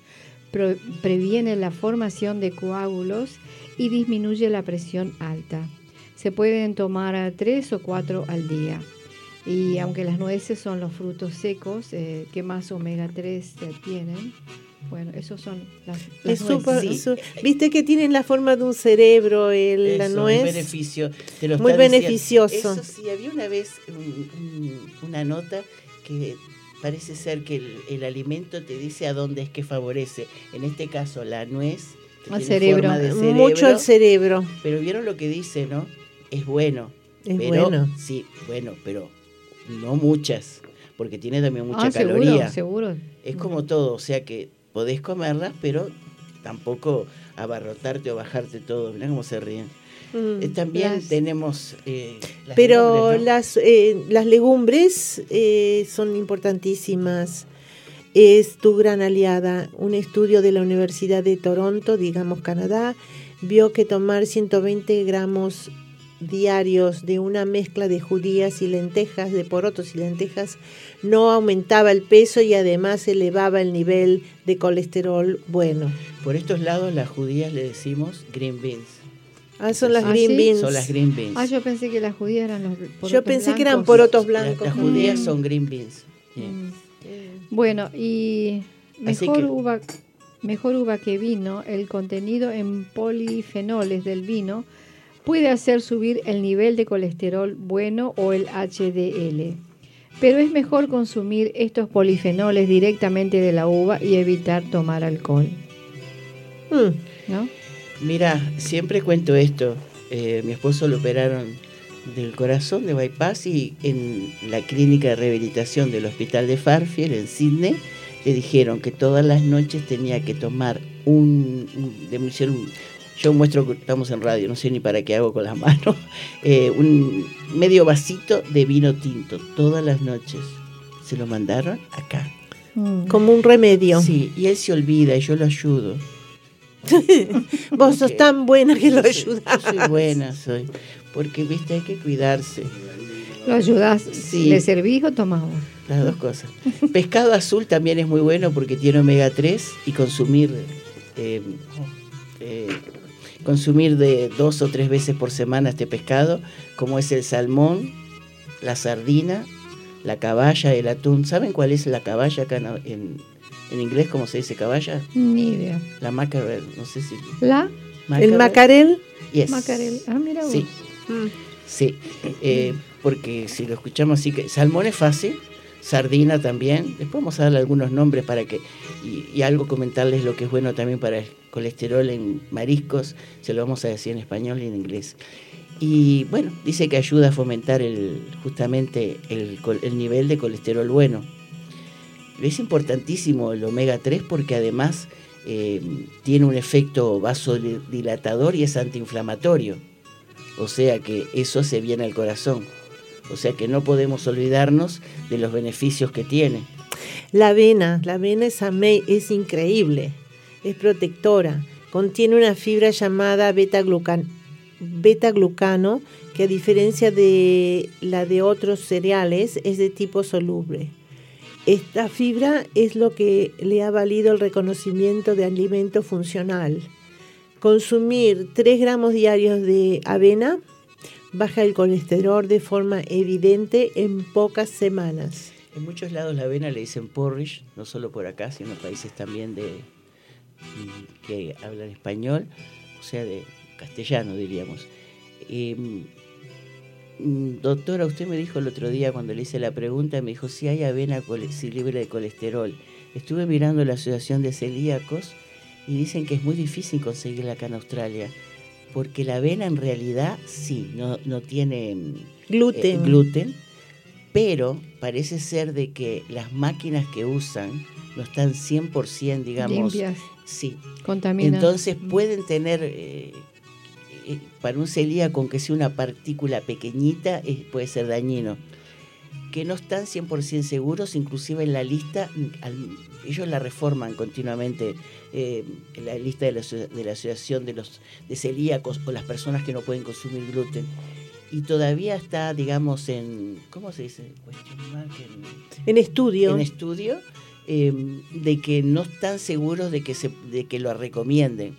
previene la formación de coágulos y disminuye la presión alta. Se pueden tomar tres o cuatro al día. Y aunque las nueces son los frutos secos eh, que más omega 3 tienen, bueno, esos son las, las Es súper- nueces. Sí. su- Viste que tienen la forma de un cerebro, el, la Eso, nuez. Un beneficio. te lo Muy beneficioso. Eso sí, había una vez un- un- una nota que parece ser que el, el alimento te dice a dónde es que favorece. En este caso, la nuez. que Al tiene cerebro. forma de Mucho al cerebro. Pero vieron lo que dice, ¿no? Es bueno. Es pero, bueno. Sí, bueno, pero no muchas. Porque tiene también mucha ah, seguro, caloría. seguro. Es como todo, o sea que podés comerlas, pero tampoco abarrotarte o bajarte todo. Mirá cómo se ríen. Mm. Eh, también Las- tenemos... eh, las Pero legumbres, ¿no? las, eh, las legumbres eh, son importantísimas. Es tu gran aliada. Un estudio de la Universidad de Toronto, digamos Canadá, vio que tomar 120 gramos diarios de una mezcla de judías y lentejas, de porotos y lentejas, no aumentaba el peso y además elevaba el nivel de colesterol bueno. Por estos lados las judías le decimos green beans. Ah, son las Ah, green ¿sí? beans. Son las green beans. Ah, yo pensé que las judías eran los porotos Yo pensé que eran blancos. porotos La- blancos. las judías Mm. son green beans. Mm. Bueno, y mejor que- uva, mejor uva que vino, el contenido en polifenoles del vino puede hacer subir el nivel de colesterol bueno o el HDL. Pero es mejor consumir estos polifenoles directamente de la uva y evitar tomar alcohol, Mm. ¿no? Mira, siempre cuento esto. Eh, mi esposo lo operaron del corazón de bypass y en la clínica de rehabilitación del hospital de Farfield en Sydney le dijeron que todas las noches tenía que tomar un, un- un- yo muestro que estamos en radio, no sé ni para qué hago con las manos, eh, un medio vasito de vino tinto todas las noches. Se lo mandaron acá. Mm. Como un remedio. Sí, y él se olvida y yo lo ayudo. Vos sos tan buena que lo Yo soy- ayudás. yo soy buena, soy. Porque, viste, hay que cuidarse. ¿Lo ayudás? Sí. ¿Le servís o tomás vos? Las dos cosas. Pescado azul también es muy bueno porque tiene omega 3 y consumir eh, eh, consumir de dos o tres veces por semana este pescado, como es el salmón, la sardina la caballa, el atún. ¿Saben cuál es la caballa acá en, en, inglés? ¿Cómo se dice caballa? Ni idea. La mackerel, no sé si... ¿La? ¿El macarel? Yes. Macarel. Ah, mira vos. Sí. Mm. Sí, eh, porque si lo escuchamos así, que salmón es fácil, sardina también, después vamos a darle algunos nombres para que, y, algo comentarles lo que es bueno también para el colesterol en mariscos, se lo vamos a decir en español y en inglés. Y bueno, dice que ayuda a fomentar el, justamente el, el nivel de colesterol bueno. Es importantísimo el omega 3 porque además eh, tiene un efecto vasodilatador y es antiinflamatorio. O sea que eso se viene al corazón. O sea que no podemos olvidarnos de los beneficios que tiene. La avena, la avena es, es increíble, es protectora, contiene una fibra llamada beta-glucano, que a diferencia de la de otros cereales es de tipo soluble. Esta fibra es lo que le ha valido el reconocimiento de alimento funcional Consumir 3 gramos diarios de avena baja el colesterol de forma evidente en pocas semanas. En muchos lados la avena le dicen porridge, no solo por acá, sino en países también de que hablan español, o sea, de castellano diríamos. Em, doctora, usted me dijo el otro día cuando le hice la pregunta, me dijo si hay avena libre de colesterol. Estuve mirando la Asociación de Celíacos y dicen que es muy difícil conseguirla acá en Australia, porque la avena en realidad sí, no, no tiene mm, gluten. Eh, gluten, pero parece ser de que las máquinas que usan no están 100%, digamos, limpias. Sí. Contaminadas. Entonces pueden tener eh, eh, para un celíaco con que sea una partícula pequeñita puede ser dañino que no están 100% seguros, inclusive en la lista, ellos la reforman continuamente, eh, la lista de la, de la, Asociación de los de Celíacos o las personas que no pueden consumir gluten. Y todavía está, digamos, en, ¿cómo se dice? En, estudio. En estudio, em, de que no están seguros de que, se, de que lo recomienden.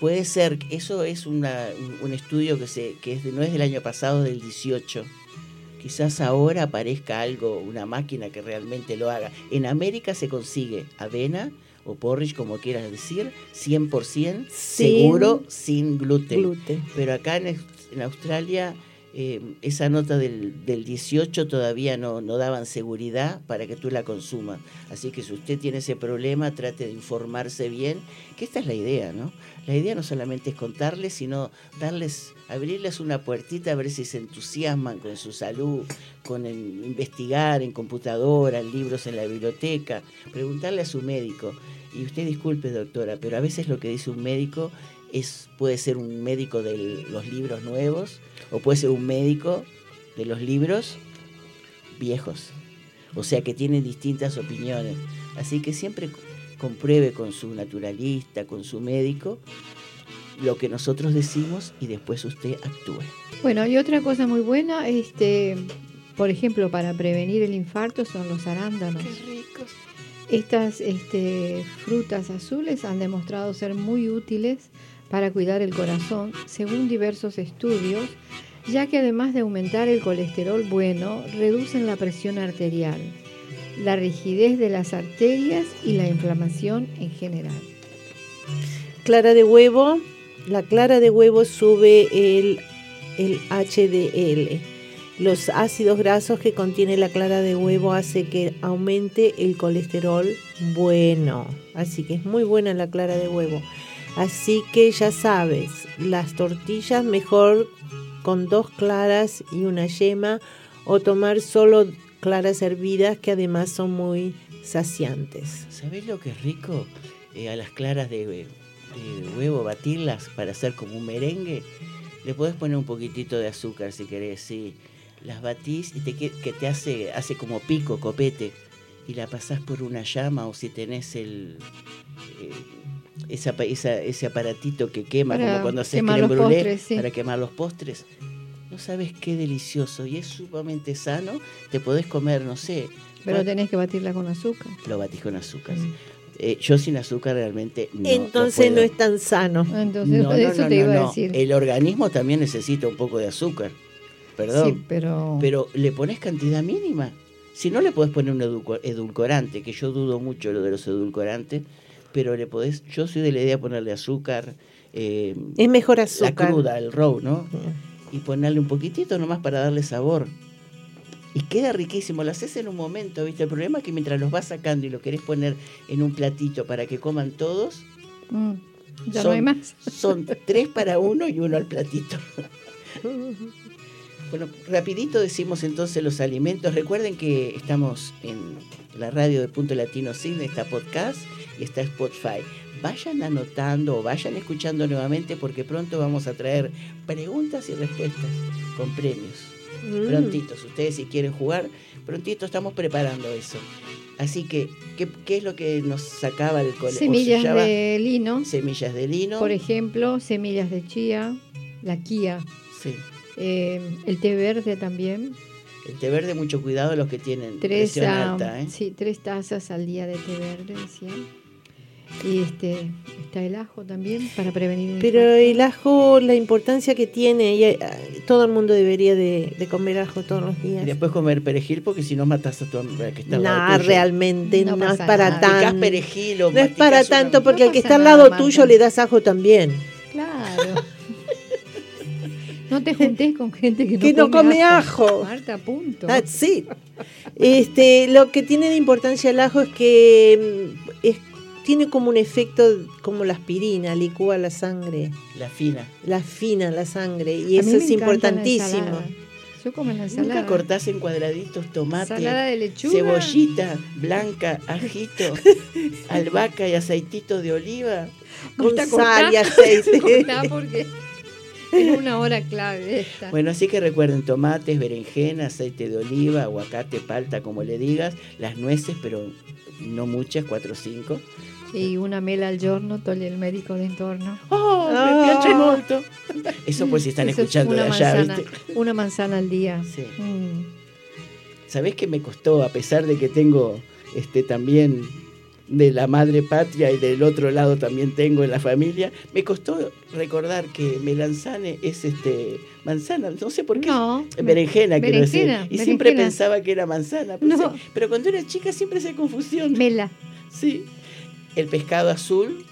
Puede ser, eso es una, un, estudio que, se, que es no es del año pasado, del 18 quizás ahora aparezca algo, una máquina que realmente lo haga. En América se consigue avena o porridge, como quieras decir, 100% seguro, sin gluten. Pero acá en, en Australia eh, esa nota del, del 18 todavía no, no, daban seguridad para que tú la consumas. Así que si usted tiene ese problema, trate de informarse bien, que esta es la idea, ¿no? La idea no solamente es contarles, sino darles, abrirles una puertita a ver si se entusiasman con su salud, con investigar en computadora, en libros en la biblioteca, preguntarle a su médico. Y usted disculpe, doctora, pero a veces lo que dice un médico es, puede ser un médico de los libros nuevos o puede ser un médico de los libros viejos. O sea que tienen distintas opiniones. Así que siempre compruebe con su naturalista, con su médico, lo que nosotros decimos y después usted actúe. Bueno, y otra cosa muy buena, este, por ejemplo, para prevenir el infarto son los arándanos. Qué ricos. Estas este, frutas azules han demostrado ser muy útiles para cuidar el corazón, según diversos estudios, ya que además de aumentar el colesterol bueno, reducen la presión arterial, la rigidez de las arterias y la inflamación en general. Clara de huevo, la clara de huevo sube el, el HDL. Los ácidos grasos que contiene la clara de huevo hace que aumente el colesterol bueno. Así que es muy buena la clara de huevo. Así que ya sabes, las tortillas mejor con dos claras y una yema o tomar solo claras hervidas que además son muy saciantes. ¿Sabés lo que es rico? Eh, a las claras de, huevo batirlas para hacer como un merengue. Le puedes poner un poquitito de azúcar si querés, sí. Las batís y te, que te hace, hace como pico, copete. Y la pasás por una llama o si tenés el, eh, esa, ese aparatito que quema, como cuando haces creme brûlée, para quemar los postres. No sabes qué delicioso y es sumamente sano. Te podés comer, no sé. Pero tenés que batirla con azúcar. Lo batís con azúcar. Mm. Eh, yo sin azúcar realmente no. Entonces no, es tan sano. Entonces eso te iba a decir. El organismo también necesita un poco de azúcar. Perdón. pero... pero le pones cantidad mínima Si no le podés poner un edulcorante, que yo dudo mucho lo de los edulcorantes, pero le podés, yo soy de la idea de ponerle azúcar. Eh, es mejor azúcar. La cruda, el row, ¿no? Y ponerle un poquitito nomás para darle sabor. Y queda riquísimo, lo haces en un momento, ¿viste? El problema es que mientras los vas sacando y lo querés poner en un platito para que coman todos, mm, ya no hay más. Son tres para uno y uno al platito. bueno, rapidito decimos entonces los alimentos. Recuerden que estamos en la radio de Punto Latino Cine, está podcast y está Spotify. Vayan anotando o vayan escuchando nuevamente porque pronto vamos a traer preguntas y respuestas con premios. Mm. Prontitos, ustedes si quieren jugar, prontito estamos preparando eso. Así que, ¿qué, es lo que nos sacaba el colegio? Semillas de lino. Semillas de lino. Por ejemplo, semillas de chía, la quía. Sí. Eh, el té verde también. El té verde, mucho cuidado los que tienen tres, presión alta. ¿eh? Sí, tres tazas al día de té verde, decían. Y este, está el ajo también para prevenir. Pero el ajo, la importancia que tiene, y, eh, todo el mundo debería de, comer ajo todos los días. Y después comer perejil porque si no matas a tu hombre que está al lado tuyo. realmente no, es para tanto. Perejil no es para tanto porque al que está al lado tuyo le das ajo también. Claro. No te juntes con gente que no, que no come, ajo. Marta, punto. sí. Este, lo que tiene de importancia el ajo es que mm, es tiene como un efecto como la aspirina, licúa la sangre. La fina. La fina, la sangre. Y eso es importantísimo. Yo como la ensalada. Nunca cortás en cuadraditos tomate, de lechuga. cebollita blanca, ajito, albahaca y aceitito de oliva. Con sal y aceite. porque es una hora clave esta. Bueno, así que recuerden tomates, berenjena, aceite de oliva, aguacate, palta, como le digas, las nueces, pero no muchas, cuatro o cinco y una mela al giorno toglie el médico de entorno. Oh, me ah. piace molto. Eso pues si están escuchando de allá, ¿viste? Una manzana al día. Sí. Mm. ¿Sabés que me costó, a pesar de que tengo este también de la madre patria y del otro lado también tengo en la familia, me costó recordar que melanzane es este manzana, no sé por qué. No, berenjena, quiero decir. Y siempre pensaba que era manzana. no. pero cuando era chica siempre hacía confusión. Mela. Sí el pescado azul,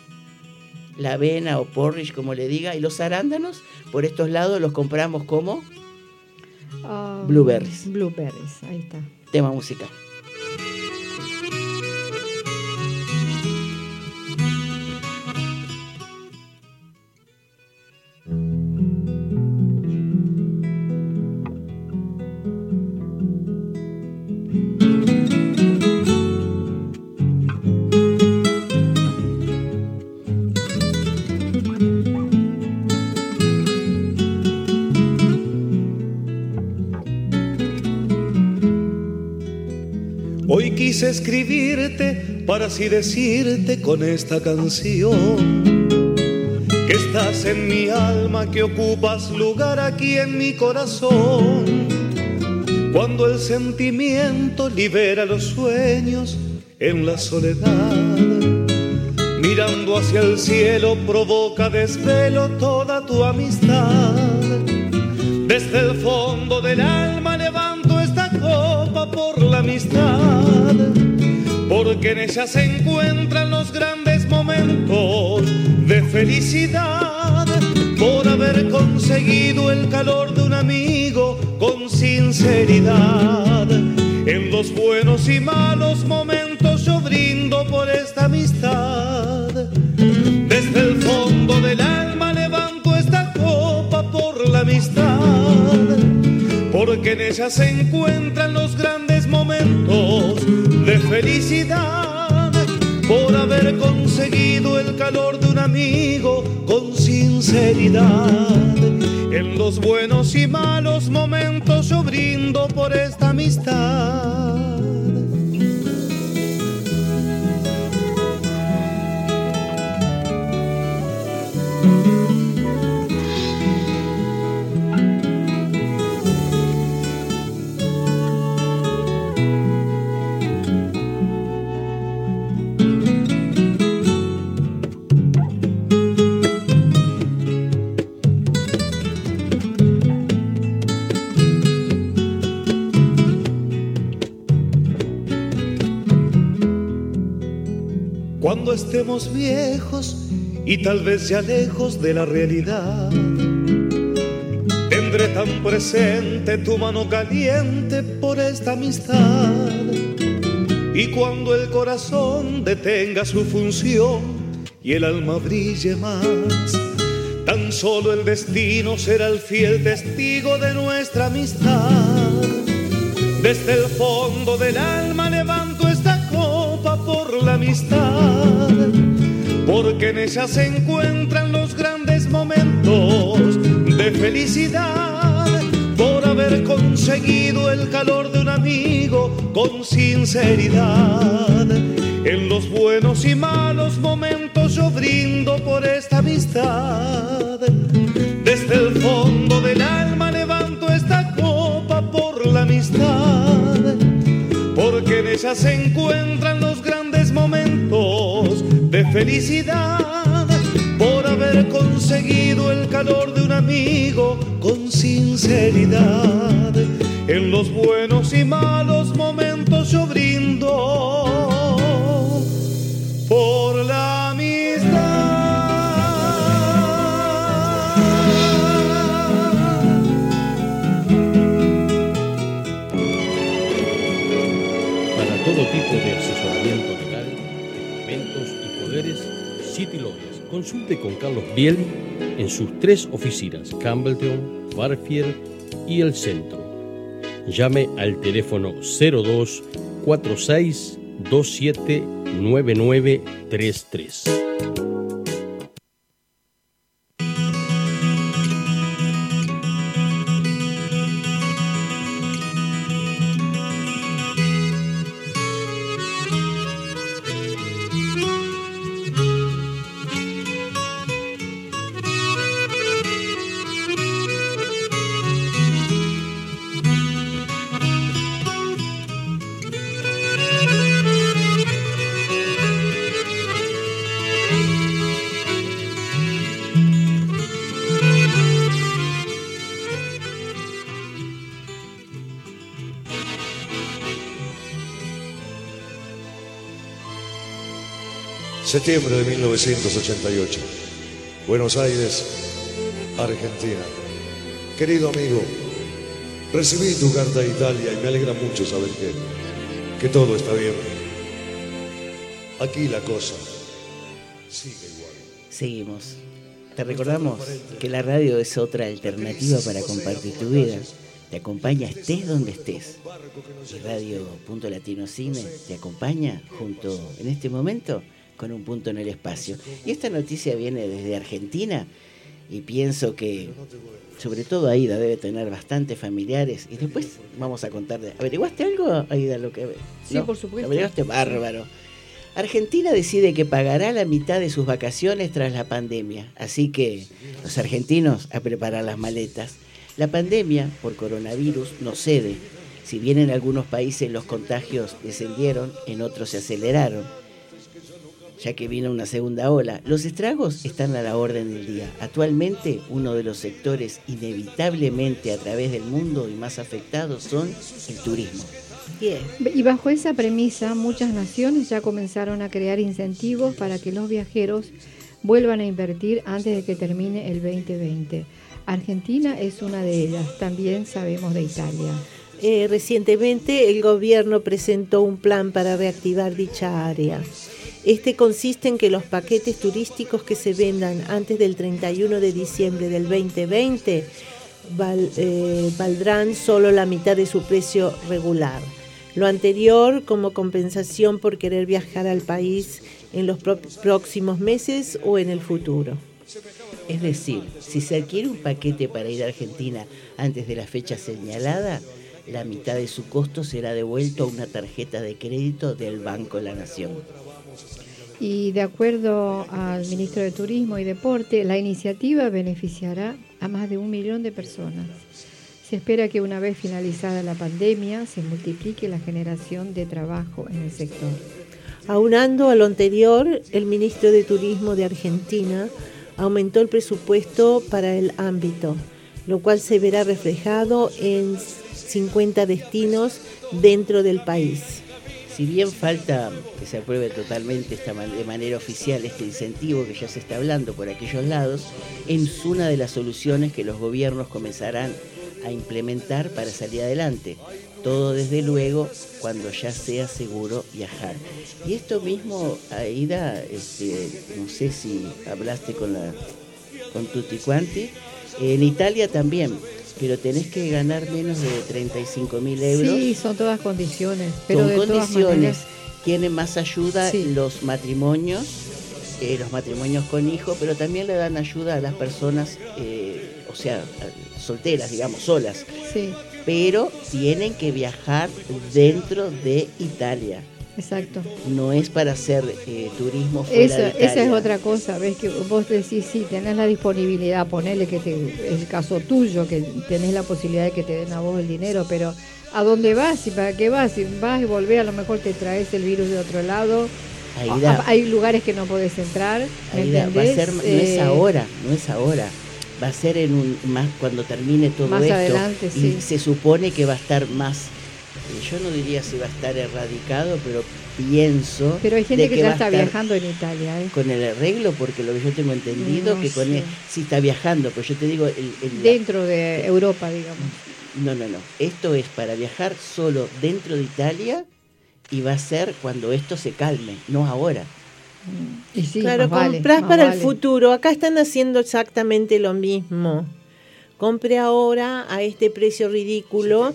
la avena o porridge, como le diga, y los arándanos, por estos lados los compramos como um, blueberries. Blueberries, ahí está. Tema musical. Escribirte para así decirte con esta canción que estás en mi alma, que ocupas lugar aquí en mi corazón. Cuando el sentimiento libera los sueños en la soledad, mirando hacia el cielo provoca desvelo toda tu amistad. Desde el fondo del alma levanto esta copa por la amistad, porque en ella se encuentran los grandes momentos de felicidad, por haber conseguido el calor de un amigo con sinceridad. En los buenos y malos momentos yo brindo por esta amistad. Desde el fondo del alma levanto esta copa por la amistad porque en ella se encuentran los grandes momentos de felicidad por haber conseguido el calor de un amigo con sinceridad. En los buenos y malos momentos yo brindo por esta amistad. Cuando estemos viejos y tal vez ya lejos de la realidad. Tendré tan presente tu mano caliente por esta amistad. Y cuando el corazón detenga su función y el alma brille más, tan solo el destino será el fiel testigo de nuestra amistad. Desde el fondo del alma levanto esta copa por la amistad porque en ella se encuentran los grandes momentos de felicidad por haber conseguido el calor de un amigo con sinceridad. En los buenos y malos momentos yo brindo por esta amistad. Desde el fondo del alma levanto esta copa por la amistad, porque en ella se encuentran los grandes momentos de felicidad por haber conseguido el calor de un amigo con sinceridad. En los buenos y malos momentos yo brindo Consulte con Carlos Biel en sus tres oficinas, Campbelltown, Barfield y el centro. Llame al teléfono 02 46 27 9933. Septiembre de 1988. Buenos Aires, Argentina. Querido amigo, recibí tu carta de Italia y me alegra mucho saber que, que todo está bien. Aquí la cosa sigue igual. Seguimos. Te recordamos que la radio es otra alternativa para compartir tu vida. Te acompaña estés donde estés. Y Radio Punto Latino Cine te acompaña junto en este momento con un punto en el espacio. Y esta noticia viene desde Argentina y pienso que sobre todo Aida debe tener bastantes familiares y después vamos a contarle. ¿Averiguaste algo, Aida? Lo que, Sí, por supuesto. ¿Averiguaste? Bárbaro. Argentina decide que pagará la mitad de sus vacaciones tras la pandemia, así que los argentinos a preparar las maletas. La pandemia por coronavirus no cede. Si bien en algunos países los contagios descendieron, en otros se aceleraron, ya que vino una segunda ola. Los estragos están a la orden del día. Actualmente uno de los sectores inevitablemente a través del mundo y más afectados son el turismo. Y bajo esa premisa, muchas naciones ya comenzaron a crear incentivos para que los viajeros vuelvan a invertir antes de que termine el 2020. Argentina es una de ellas, también sabemos de Italia. Eh, recientemente el gobierno presentó un plan para reactivar dicha área. Este consiste en que los paquetes turísticos que se vendan antes del 31 de diciembre del 2020 val- eh, valdrán solo la mitad de su precio regular. Lo anterior como compensación por querer viajar al país en los próximos meses o en el futuro. Es decir, si se adquiere un paquete para ir a Argentina antes de la fecha señalada, la mitad de su costo será devuelto a una tarjeta de crédito del Banco de la Nación. Y de acuerdo al ministro de Turismo y Deporte, la iniciativa beneficiará a más de un millón de personas. Se espera que una vez finalizada la pandemia se multiplique la generación de trabajo en el sector. Aunando a lo anterior, el ministro de Turismo de Argentina aumentó el presupuesto para el ámbito, lo cual se verá reflejado en 50 destinos dentro del país. Si bien falta que se apruebe totalmente de manera oficial este incentivo que ya se está hablando por aquellos lados, es una de las soluciones que los gobiernos comenzarán a implementar para salir adelante. Todo desde luego cuando ya sea seguro viajar. Y esto mismo, Aida, este, no sé si hablaste con la con Quanti, en Italia también pero tenés que ganar menos de 35 mil euros. Sí, son todas condiciones. Pero son de condiciones. Tienen más ayuda los matrimonios, eh, los matrimonios con hijos, pero también le dan ayuda a las personas, eh, o sea, solteras, digamos, solas. Sí. Pero tienen que viajar dentro de Italia. Exacto. No es para hacer eh, turismo fuera esa, de Italia. Esa es otra cosa, ves que vos decís, sí, tenés la disponibilidad, ponele que te, el caso tuyo, que tenés la posibilidad de que te den a vos el dinero, pero ¿a dónde vas y para qué vas? Si vas y volvés, a lo mejor te traes el virus de otro lado. Hay lugares que no podés entrar. va a ser, no es eh, ahora, no es ahora va a ser en un más cuando termine todo más esto adelante, sí. y se supone que va a estar más yo no diría si va a estar erradicado, pero pienso. Pero hay gente que, ya está viajando en Italia. ¿eh? Con el arreglo, porque lo que yo tengo entendido, que con él sí está viajando, pero yo te digo. dentro de Europa, digamos. No, no, no. Esto es para viajar solo dentro de Italia y va a ser cuando esto se calme, no ahora. Claro, compras para el futuro. Acá están haciendo exactamente lo mismo. Compre ahora a este precio ridículo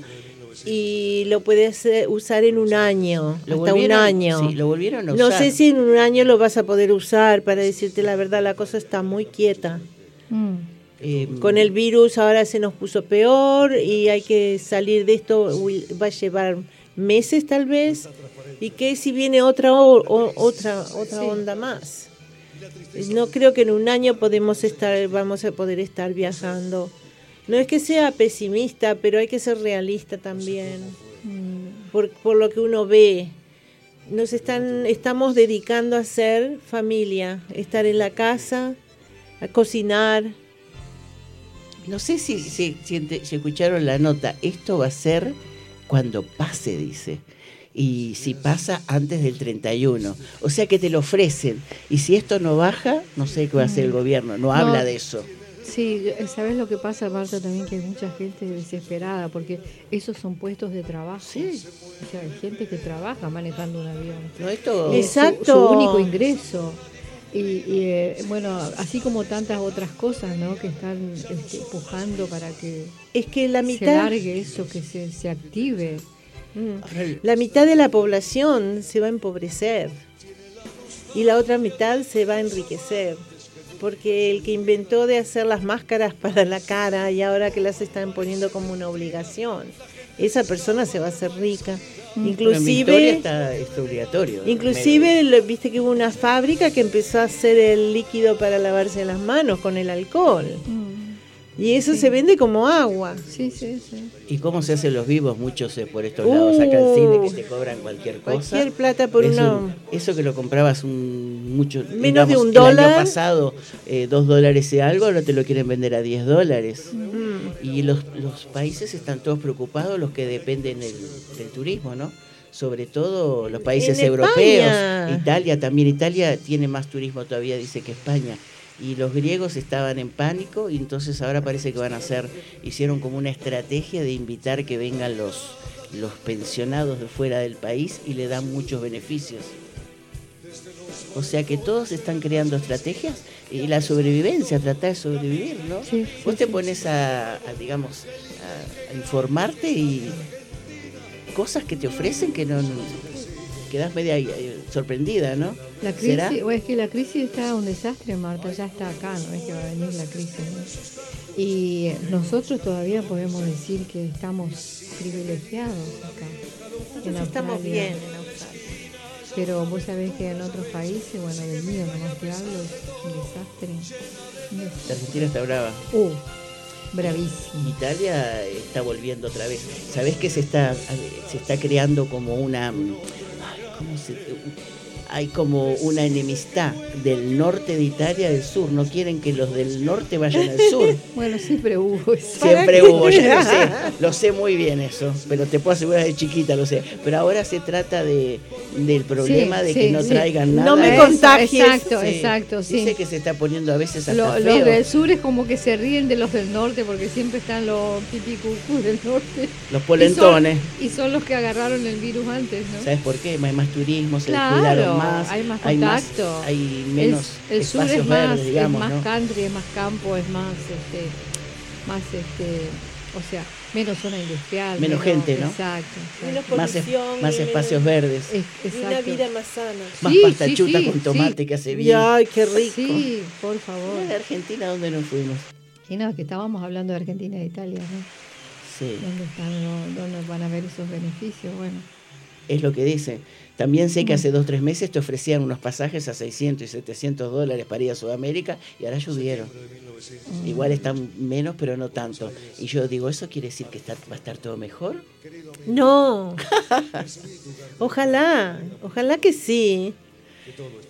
y lo puedes usar en un año, hasta un año. Sí, lo volvieron a usar. No sé si en un año lo vas a poder usar, para decirte la verdad, la cosa está muy quieta. Mm. Em, Con el virus ahora se nos puso peor y hay que salir de esto, va a llevar meses tal vez. ¿Y qué si viene otra, otra, otra onda más? No creo que en un año podemos estar, vamos a poder estar viajando. No es que sea pesimista, pero hay que ser realista también. Mm. Por, lo que uno ve. Nos están, estamos dedicando a ser familia, estar en la casa, a cocinar. No sé si, si, escucharon la nota. Esto va a ser cuando pase, dice y si pasa antes del 31. O sea que te lo ofrecen. Y si esto no baja, no sé qué va a hacer el gobierno. No, habla de eso. Sí, ¿sabes lo que pasa, Marta? También que hay mucha gente desesperada porque esos son puestos de trabajo. Sí. O sea, hay gente que trabaja manejando un avión. No, esto... Exacto. Su, único ingreso. Y, eh, bueno, así como tantas otras cosas, ¿no? Que están este, empujando para que, es que la mitad... se largue eso, que se, se active. Mm. La mitad de la población se va a empobrecer y la otra mitad se va a enriquecer porque el que inventó de hacer las máscaras para la cara y ahora que las están poniendo como una obligación, esa persona se va a hacer rica. Mm. Inclusive, está, es obligatorio. Inclusive, viste que hubo una fábrica que empezó a hacer el líquido para lavarse las manos con el alcohol. Mm. Y eso se vende como agua. Sí, sí, sí. ¿Y cómo se hacen los vivos? Muchos eh, por estos lados, acá en cine, que te cobran cualquier cosa. Cualquier plata por una... eso que lo comprabas un, mucho... Menos de un dólar. El año pasado, eh, dos dólares y algo, ahora te lo quieren vender a diez dólares. Mm. Y los, los países están todos preocupados, los que dependen del, turismo, ¿no? sobre todo los países europeos, Italia también, Italia tiene más turismo todavía, dice que España y los griegos estaban en pánico y entonces ahora parece que van a hacer, hicieron como una estrategia de invitar que vengan los, los pensionados de fuera del país y le dan muchos beneficios. O sea que todos están creando estrategias y la sobrevivencia, tratar de sobrevivir, ¿no? Vos te pones a, digamos, a, informarte y cosas que te ofrecen que no, quedas media eh, sorprendida, ¿no? La crisis, o es que la crisis está un desastre, Marta, ya está acá, no es que va a venir la crisis. Y nosotros todavía podemos decir que estamos privilegiados acá. estamos bien en Australia. Pero vos sabés que en otros países, bueno, del mío nomás te hablo, es un desastre. La Argentina está brava. Uh, bravísimo. Italia está volviendo otra vez. ¿Sabés que se está, se está creando como una comment c'est euh, hay como una enemistad del norte de Italia del sur. No quieren que los del norte vayan al sur. Bueno, siempre hubo eso. Siempre hubo, ya lo sé. Lo sé muy bien eso. Pero te puedo asegurar de chiquita, lo sé. Pero ahora se trata de, del problema Sí, de sí, que no sí. traigan nada. No me contagies. Exacto, Sí. exacto, sí. Dice que se está poniendo a veces hasta Lo- feo. los del sur es como que se ríen de los del norte porque siempre están los pipicucú del norte. Los polentones. Y son, y son los que agarraron el virus antes, ¿no? ¿Sabes por qué? Hay más turismo, se Claro, cuidaron más. hay más contacto. hay El- menos el, sur espacios es más, verdes, digamos, es más ¿no? country, es más campo, es más, este, más, este, o sea, menos zona industrial. Menos gente, ¿no? Exacto. Menos exacto. Más, es- polución, más espacios menos- verdes. Es- y una vida más sana. Más Sí, pasta sí, chuta sí, con sí. tomate que hace bien. ay, qué rico. Sí, por favor. de Argentina, ¿dónde nos fuimos? Y no, que estábamos hablando de Argentina y de Italia, ¿no? Sí, ¿Dónde, están, ¿Dónde van a ver esos beneficios? Bueno, es lo que dice. También sé que hace dos o tres meses te ofrecían unos pasajes a 600 y 700 dólares para ir a Sudamérica y ahora subieron. Igual están menos, pero no tanto. Y yo digo, ¿eso quiere decir que está- va a estar todo mejor? No. ojalá, ojalá que sí.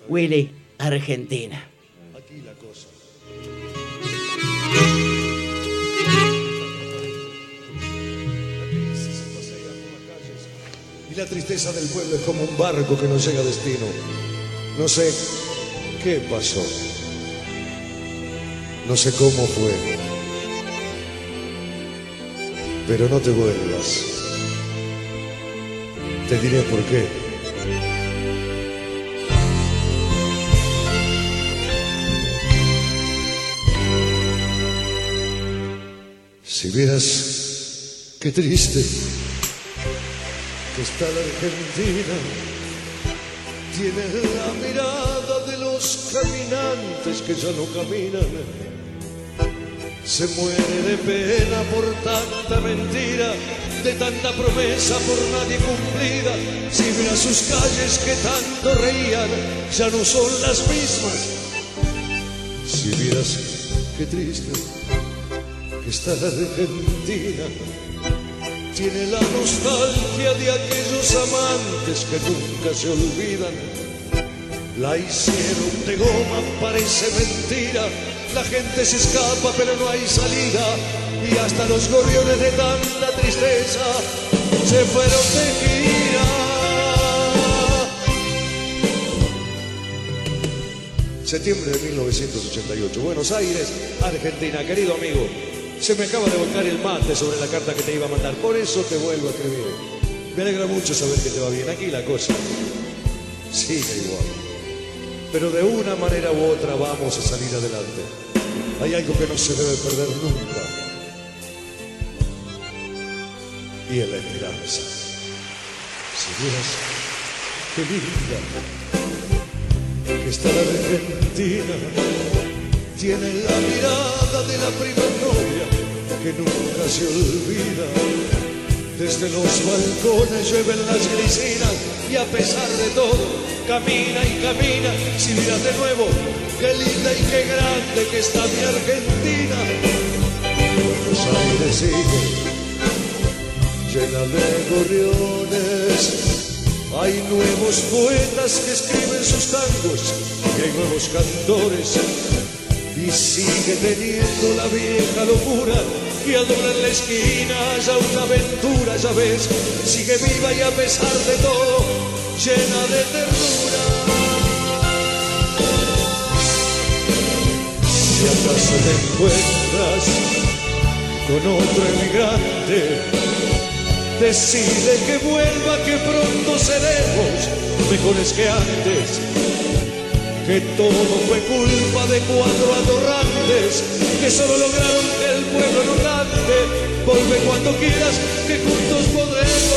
Willy, Argentina. Y la tristeza del pueblo es como un barco que no llega a destino. No sé qué pasó. No sé cómo fue. Pero no te vuelvas. Te diré por qué. Si vieras qué triste está la Argentina, tiene la mirada de los caminantes que ya no caminan. Se muere de pena por tanta mentira, de tanta promesa por nadie cumplida. Si vieras sus calles que tanto reían, ya no son las mismas. Si vieras qué triste que está la Argentina, tiene la nostalgia de aquellos amantes que nunca se olvidan. La hicieron de goma, parece mentira. La gente se escapa, pero no hay salida. Y hasta los gorriones de tanta tristeza se fueron de gira. Septiembre de 1988, Buenos Aires, Argentina. Querido amigo, se me acaba de volcar el mate sobre la carta que te iba a mandar. Por eso te vuelvo a escribir. Me alegra mucho saber que te va bien. Aquí la cosa sigue igual. Pero de una manera u otra vamos a salir adelante. Hay algo que no se debe perder nunca. Y es la esperanza. Si vieras qué linda que está la Argentina, tiene la mirada de la prima novia que nunca se olvida. Desde los balcones llueven las glicinas y a pesar de todo camina y camina. Si miras de nuevo, qué linda y qué grande que está mi Argentina. Buenos Aires sigue llena de gorriones. Hay nuevos poetas que escriben sus tangos y hay nuevos cantores y sigue teniendo la vieja locura y al doblar la esquina haya una aventura, ya ves, sigue viva y a pesar de todo, llena de ternura. Si acaso te encuentras con otro emigrante, decide que vuelva, que pronto seremos mejores que antes que todo fue culpa de cuatro atorrantes que solo lograron que el pueblo no cante. Vuelve cuando quieras, que juntos podremos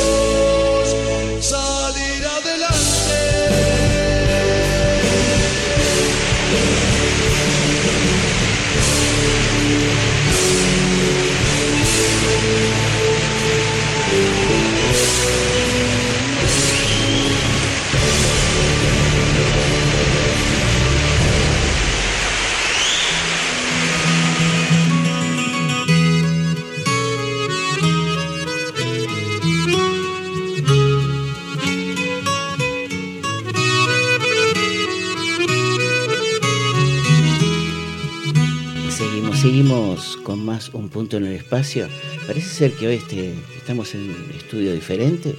con más un punto en el espacio. Parece ser que hoy este, estamos en un estudio diferente.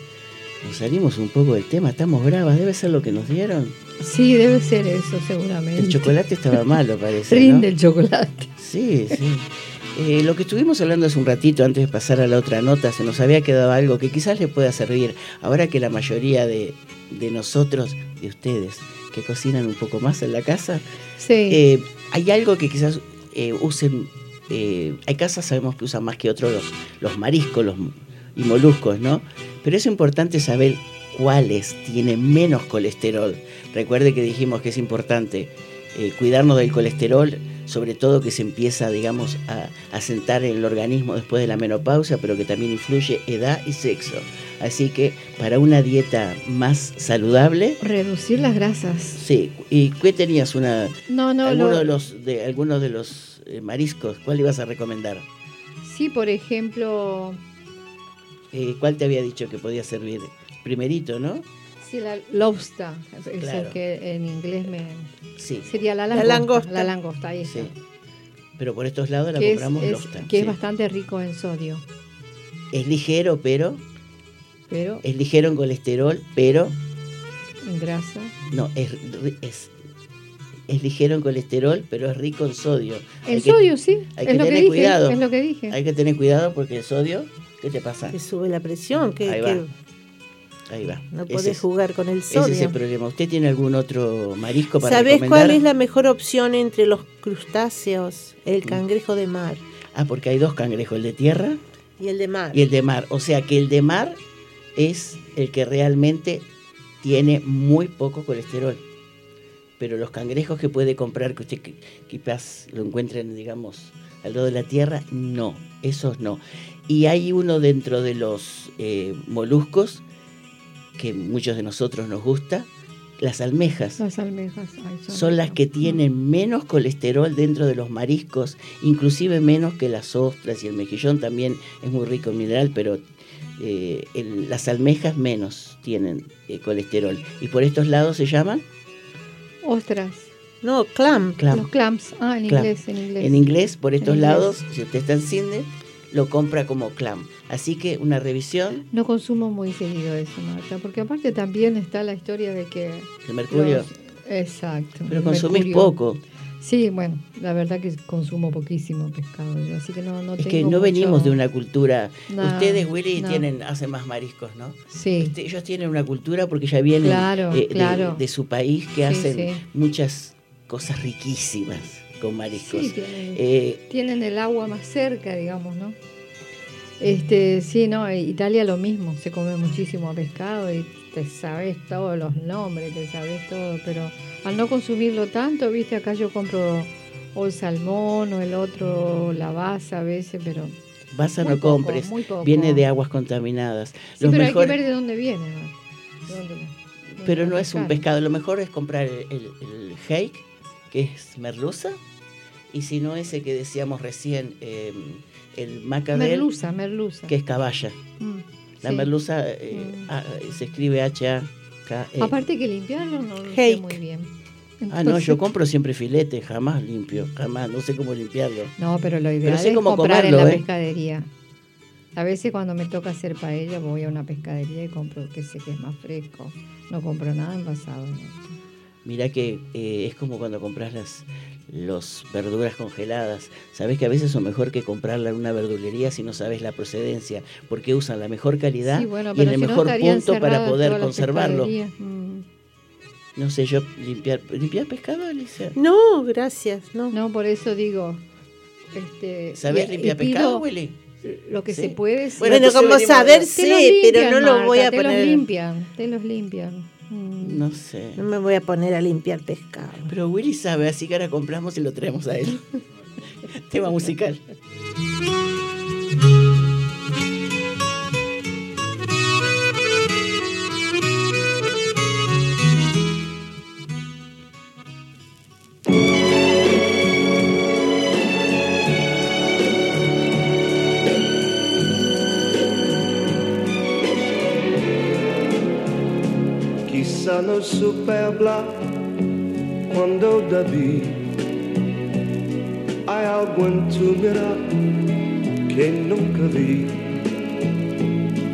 Nos salimos un poco del tema, estamos bravas, debe ser lo que nos dieron. Sí, debe ser eso, seguramente. El chocolate estaba malo, parece. Rinde ¿no? el chocolate. Sí, sí. Eh, lo que estuvimos hablando hace un ratito, antes de pasar a la otra nota, se nos había quedado algo que quizás le pueda servir. Ahora que la mayoría de, de nosotros, de ustedes, que cocinan un poco más en la casa, Sí. eh, hay algo que quizás eh, usen. Eh, hay casas, sabemos que usan más que otros los, los mariscos los, y moluscos, ¿no? Pero es importante saber cuáles tienen menos colesterol. Recuerde que dijimos que es importante eh, cuidarnos del colesterol, sobre todo que se empieza, digamos, a, a sentar en el organismo después de la menopausia, pero que también influye edad y sexo. Así que para una dieta más saludable, Reducir las grasas. sí. ¿Y qué tenías? Una, No, no, alguno lo- de los de algunos de los eh, mariscos, ¿cuál ibas a recomendar? sí, por ejemplo, Eh, ¿Cuál te había dicho que podía servir? Primerito, ¿no? Sí, la lobster, es el Claro. que en inglés me Sí, sería la La langosta. La langosta, ahí está. sí. Pero por estos lados la Que, es, compramos es- lobster, que es bastante rico en sodio, Es ligero, pero pero es ligero en colesterol, pero en grasa. no, es, es, es ligero en colesterol, pero es rico en sodio. El Hay que- sodio, sí, hay es que lo que tener dije, cuidado. es lo que dije. Hay que tener cuidado porque el sodio, ¿qué te pasa? Que sube la presión, que, Ahí va. Ahí va. no podés es- jugar con el Ese es el problema. ¿Usted tiene algún otro marisco para ¿Sabés recomendar? cuál es la mejor opción entre los crustáceos? Mm. El cangrejo de mar Ah, porque hay dos cangrejos, el de tierra y el de mar. y el de mar. O sea que el de mar es el que realmente tiene muy poco colesterol. Pero los cangrejos que puede comprar, que usted qui- quizás lo encuentren, digamos, al lado de la tierra, no, esos no. Y hay uno dentro de los eh, moluscos que muchos de nosotros nos gusta, las almejas. Las almejas ay, son las que tienen menos colesterol dentro de los mariscos, inclusive menos que las ostras y el mejillón también es muy rico en mineral, pero eh, el- las almejas menos tienen eh, colesterol. Y por estos lados se llaman Ostras, No, clam. clam. los clams. Ah, en Clam. inglés, en inglés. En inglés, por estos lados, si usted está en Sydney, lo compra como clam. Así que una revisión No consumo muy seguido eso, Marta, porque aparte también está la historia de que... de mercurio, los- exacto. pero el consumís mercurio- poco. Sí, bueno, la verdad que consumo poquísimo pescado yo, así que no, no Es que no venimos de una cultura. Ustedes, Willy, no. tienen, hacen más mariscos, ¿no? Sí, Este, ellos tienen una cultura porque ya vienen Claro, eh, de- claro. de, su país que Sí, hacen sí. muchas cosas riquísimas con mariscos. sí tienen, Eh, tienen el agua más cerca, digamos, ¿no? Este, sí, no, Italia lo mismo, se come muchísimo pescado y te sabes todos los nombres, te sabes todo, pero al no consumirlo tanto, viste, acá yo compro o el salmón o el otro, la baza a veces, pero vas a muy no compres, muy poco. viene de aguas contaminadas. Sí, Los pero hay que ver de dónde viene, ¿no? De dónde- dónde pero no es un pescado, lo mejor es comprar el, el, el hake, que es merluza, y si no ese que decíamos recién, eh, el mackerel, Merluza, merluza. que es caballa. Mm, La sí. merluza eh, Mm. ah, se escribe H-A-K-E. Aparte que limpiarlo no lo sé muy bien. Ah, no, yo compro siempre filete, jamás limpio, jamás, no sé cómo limpiarlo. No, pero lo ideal sé es cómo comprar en la ¿eh? pescadería. A veces cuando me toca hacer paella voy a una pescadería y compro que sé que es más fresco. No compro nada envasado. ¿no? Mira que eh, es como cuando compras las los verduras congeladas. Sabes que a veces son mejor que comprarla en una verdulería si no sabes la procedencia, porque usan la mejor calidad Sí, bueno, y en el si mejor punto para poder conservarlo. Mm. No sé, yo limpiar limpiar pescado, Alicia. No, gracias. No. No, por eso digo. Este, ¿Sabes limpiar pescado, Willy? Lo que Sí. se puede. sí. Bueno, Bueno, como saber sé, los pero no lo voy a te los poner. limpian, te los limpian. Mm. No sé. No me voy a poner a limpiar pescado. Pero Willy sabe, así que ahora compramos y lo traemos a él. Tema musical. Non superbla quando da B I hay algo en tu mirada que nunca vi.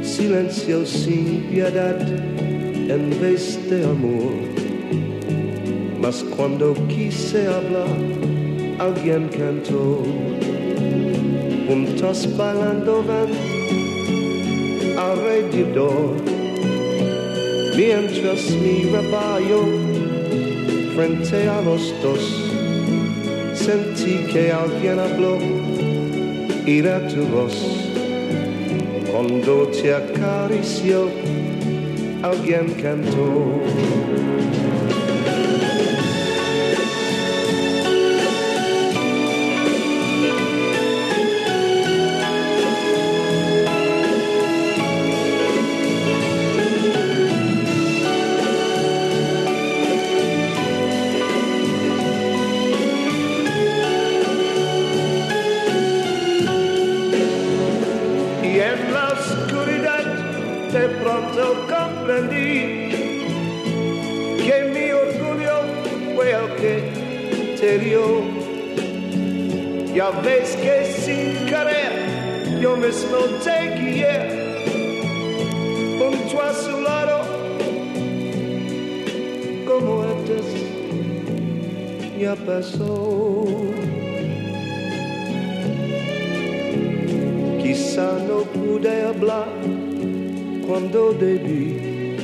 Silencio sin piedad en vez de amor. Mas cuando quise hablar, alguien cantó. Juntos bailando van alrededor. Mientras mi rebaño frente a los dos sentí que alguien habló y era tu voz. Cuando te acarició, alguien cantó. Ya ves que sin querer yo mismo te guié junto a su lado como antes ya pasó. Quizá no pude hablar cuando debí,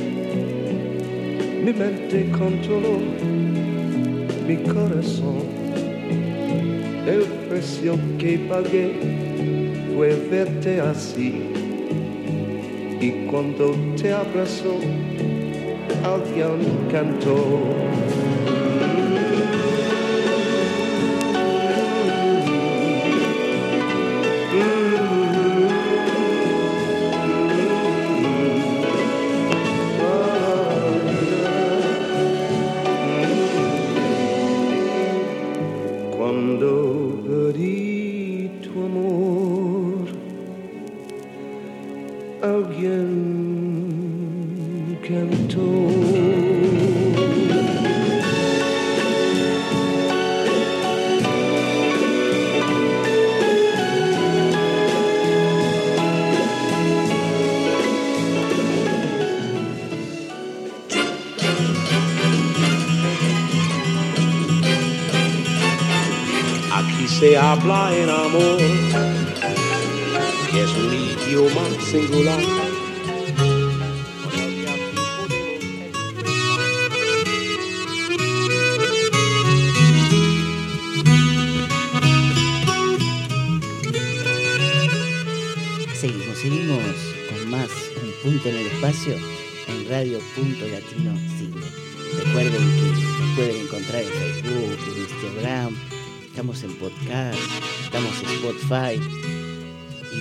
mi mente controló mi corazón el precio que pagué fue verte así. Y cuando te abrazó, alguien cantó.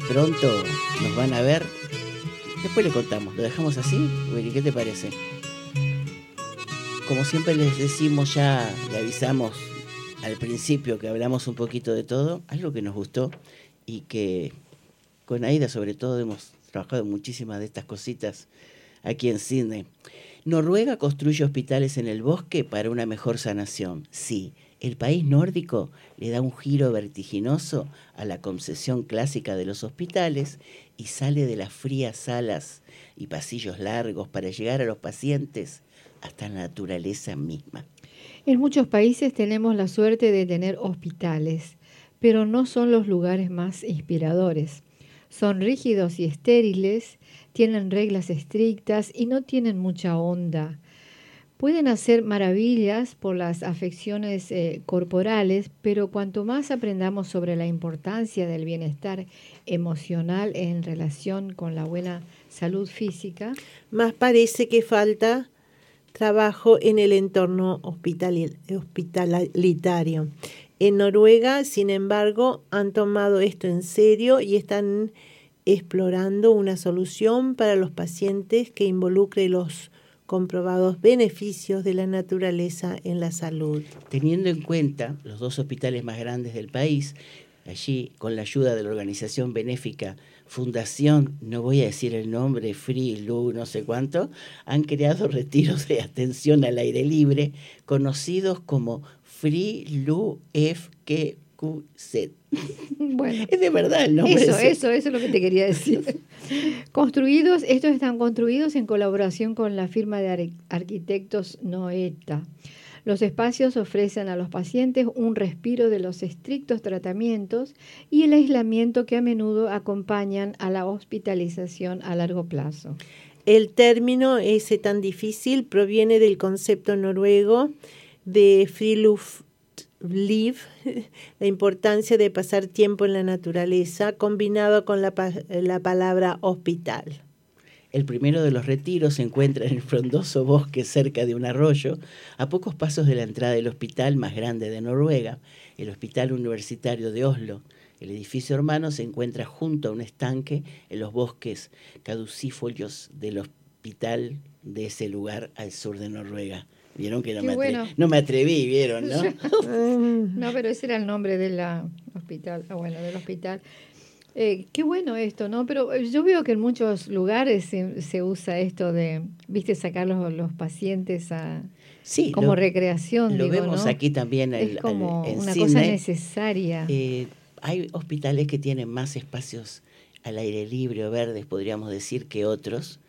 Pronto nos van a ver. Después le contamos, lo dejamos así, ¿qué te parece? Como siempre les decimos ya, le avisamos al principio que hablamos un poquito de todo, algo que nos gustó y que con Aida sobre todo hemos trabajado muchísimas de estas cositas aquí en Sydney. Noruega construye hospitales en el bosque para una mejor sanación. Sí, el país nórdico le da un giro vertiginoso a la concesión clásica de los hospitales y sale de las frías salas y pasillos largos para llegar a los pacientes hasta la naturaleza misma. En muchos países tenemos la suerte de tener hospitales, pero no son los lugares más inspiradores. Son rígidos y estériles, tienen reglas estrictas y no tienen mucha onda pueden hacer maravillas por las afecciones eh, corporales, pero cuanto más aprendamos sobre la importancia del bienestar emocional en relación con la buena salud física, más parece que falta trabajo en el entorno hospitalitario. En Noruega, sin embargo, han tomado esto en serio y están explorando una solución para los pacientes que involucre los comprobados beneficios de la naturaleza en la salud. Teniendo en cuenta los dos hospitales más grandes del país, allí con la ayuda de la organización benéfica Fundación, no voy a decir el nombre, Free, Lu, no sé cuánto, han creado retiros de atención al aire libre conocidos como Free Lu FK QZ. Bueno, Es de verdad el nombre. eso, ese. eso, eso es lo que te quería decir. Construidos, estos están construidos en colaboración con la firma de ar- arquitectos Noeta. Los espacios ofrecen a los pacientes un respiro de los estrictos tratamientos y el aislamiento que a menudo acompañan a la hospitalización a largo plazo. El término ese tan difícil proviene del concepto noruego de friluftsliv, la importancia de pasar tiempo en la naturaleza, combinado con la, la palabra hospital. El primero de los retiros se encuentra en el frondoso bosque cerca de un arroyo, a pocos pasos de la entrada del hospital más grande de Noruega, el Hospital Universitario de Oslo. El edificio hermano se encuentra junto a un estanque en los bosques caducifolios del hospital de ese lugar al sur de Noruega. Vieron que no, Qué me, atre- bueno. no me atreví, vieron, ¿no? No, pero ese era el nombre del hospital, ah, bueno, del hospital. Eh, qué bueno esto, ¿no? Pero eh, yo veo que en muchos lugares se, se usa esto de, viste, sacar los, los pacientes a, Sí, como lo- recreación, Lo digo, vemos ¿no? aquí también es como una cosa necesaria. Eh, hay hospitales que tienen más espacios al aire libre o verdes, podríamos decir, que otros.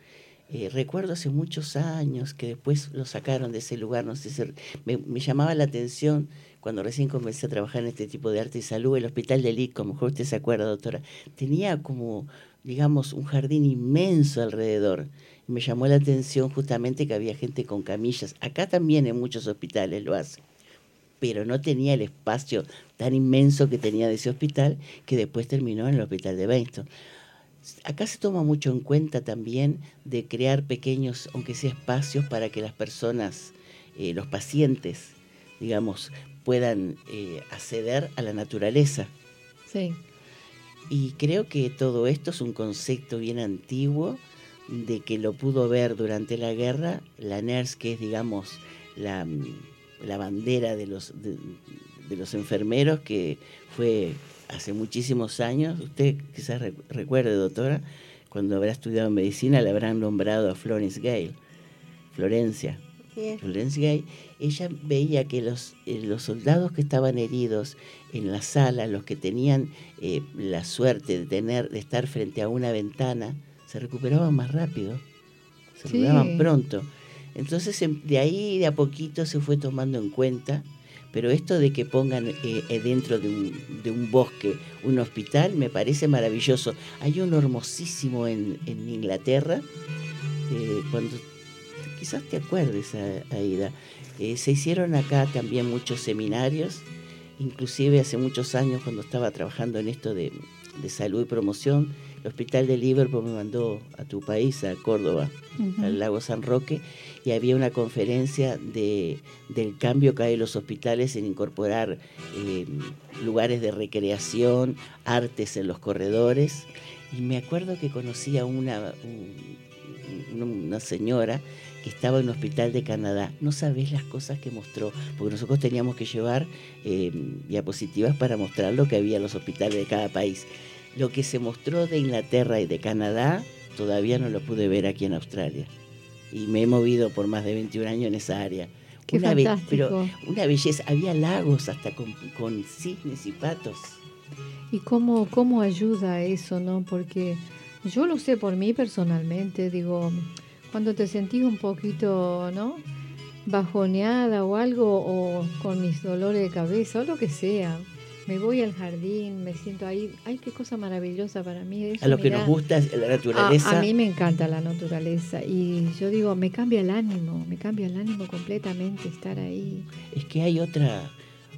Eh, recuerdo hace muchos años que después lo sacaron de ese lugar, no sé si me, me llamaba la atención cuando recién comencé a trabajar en este tipo de arte y salud, el hospital de Lick, como mejor usted se acuerda, doctora, tenía como, digamos, un jardín inmenso alrededor. Y me llamó la atención justamente que había gente con camillas. Acá también en muchos hospitales lo hacen pero no tenía el espacio tan inmenso que tenía de ese hospital, que después terminó en el hospital de Benston. Acá se toma mucho en cuenta también de crear pequeños, aunque sea espacios, para que las personas, eh, los pacientes, digamos, puedan eh, acceder a la naturaleza. Sí. Y creo que todo esto es un concepto bien antiguo de que lo pudo ver durante la guerra la NERS, que es, digamos, la, la bandera de los, de, de los enfermeros, que fue hace muchísimos años. Usted quizás re- recuerde, doctora, cuando habrá estudiado medicina, le habrán nombrado a Florence Gale, Florencia. Florence Gay, ella veía que los, eh, los soldados que estaban heridos en la sala, los que tenían eh, la suerte de tener, de estar frente a una ventana, se recuperaban más rápido, se Sí. recuperaban pronto. Entonces em- de ahí de a poquito se fue tomando en cuenta, pero esto de que pongan eh, eh, dentro de un, de un bosque un hospital me parece maravilloso. Hay uno hermosísimo en, en Inglaterra, eh, cuando quizás te acuerdes, A- Aida. Eh, se hicieron acá también muchos seminarios, inclusive hace muchos años cuando estaba trabajando en esto de, de salud y promoción, el Hospital de Liverpool me mandó a tu país, a Córdoba, al lago San Roque, y había una conferencia de, del cambio que hay en los hospitales en incorporar eh, lugares de recreación, artes en los corredores. Y me acuerdo que conocí a una, un- una señora que estaba en un hospital de Canadá. No sabés las cosas que mostró, porque nosotros teníamos que llevar eh, diapositivas para mostrar lo que había en los hospitales de cada país. Lo que se mostró de Inglaterra y de Canadá todavía no lo pude ver aquí en Australia. Y me he movido por más de 21 años en esa área. Qué Una fantástico. pero una belleza. Había lagos hasta con, con cisnes y patos. ¿Y cómo, cómo ayuda eso, no? Porque yo lo sé por mí personalmente, digo, cuando te sentís un poquito, ¿no? Bajoneada o algo, o con mis dolores de cabeza, o lo que sea, me voy al jardín, me siento ahí. Ay, qué cosa maravillosa para mí. Eso, A lo que nos gusta es la naturaleza. a mí me encanta la naturaleza y yo digo, me cambia el ánimo, me cambia el ánimo completamente estar ahí. es que hay otra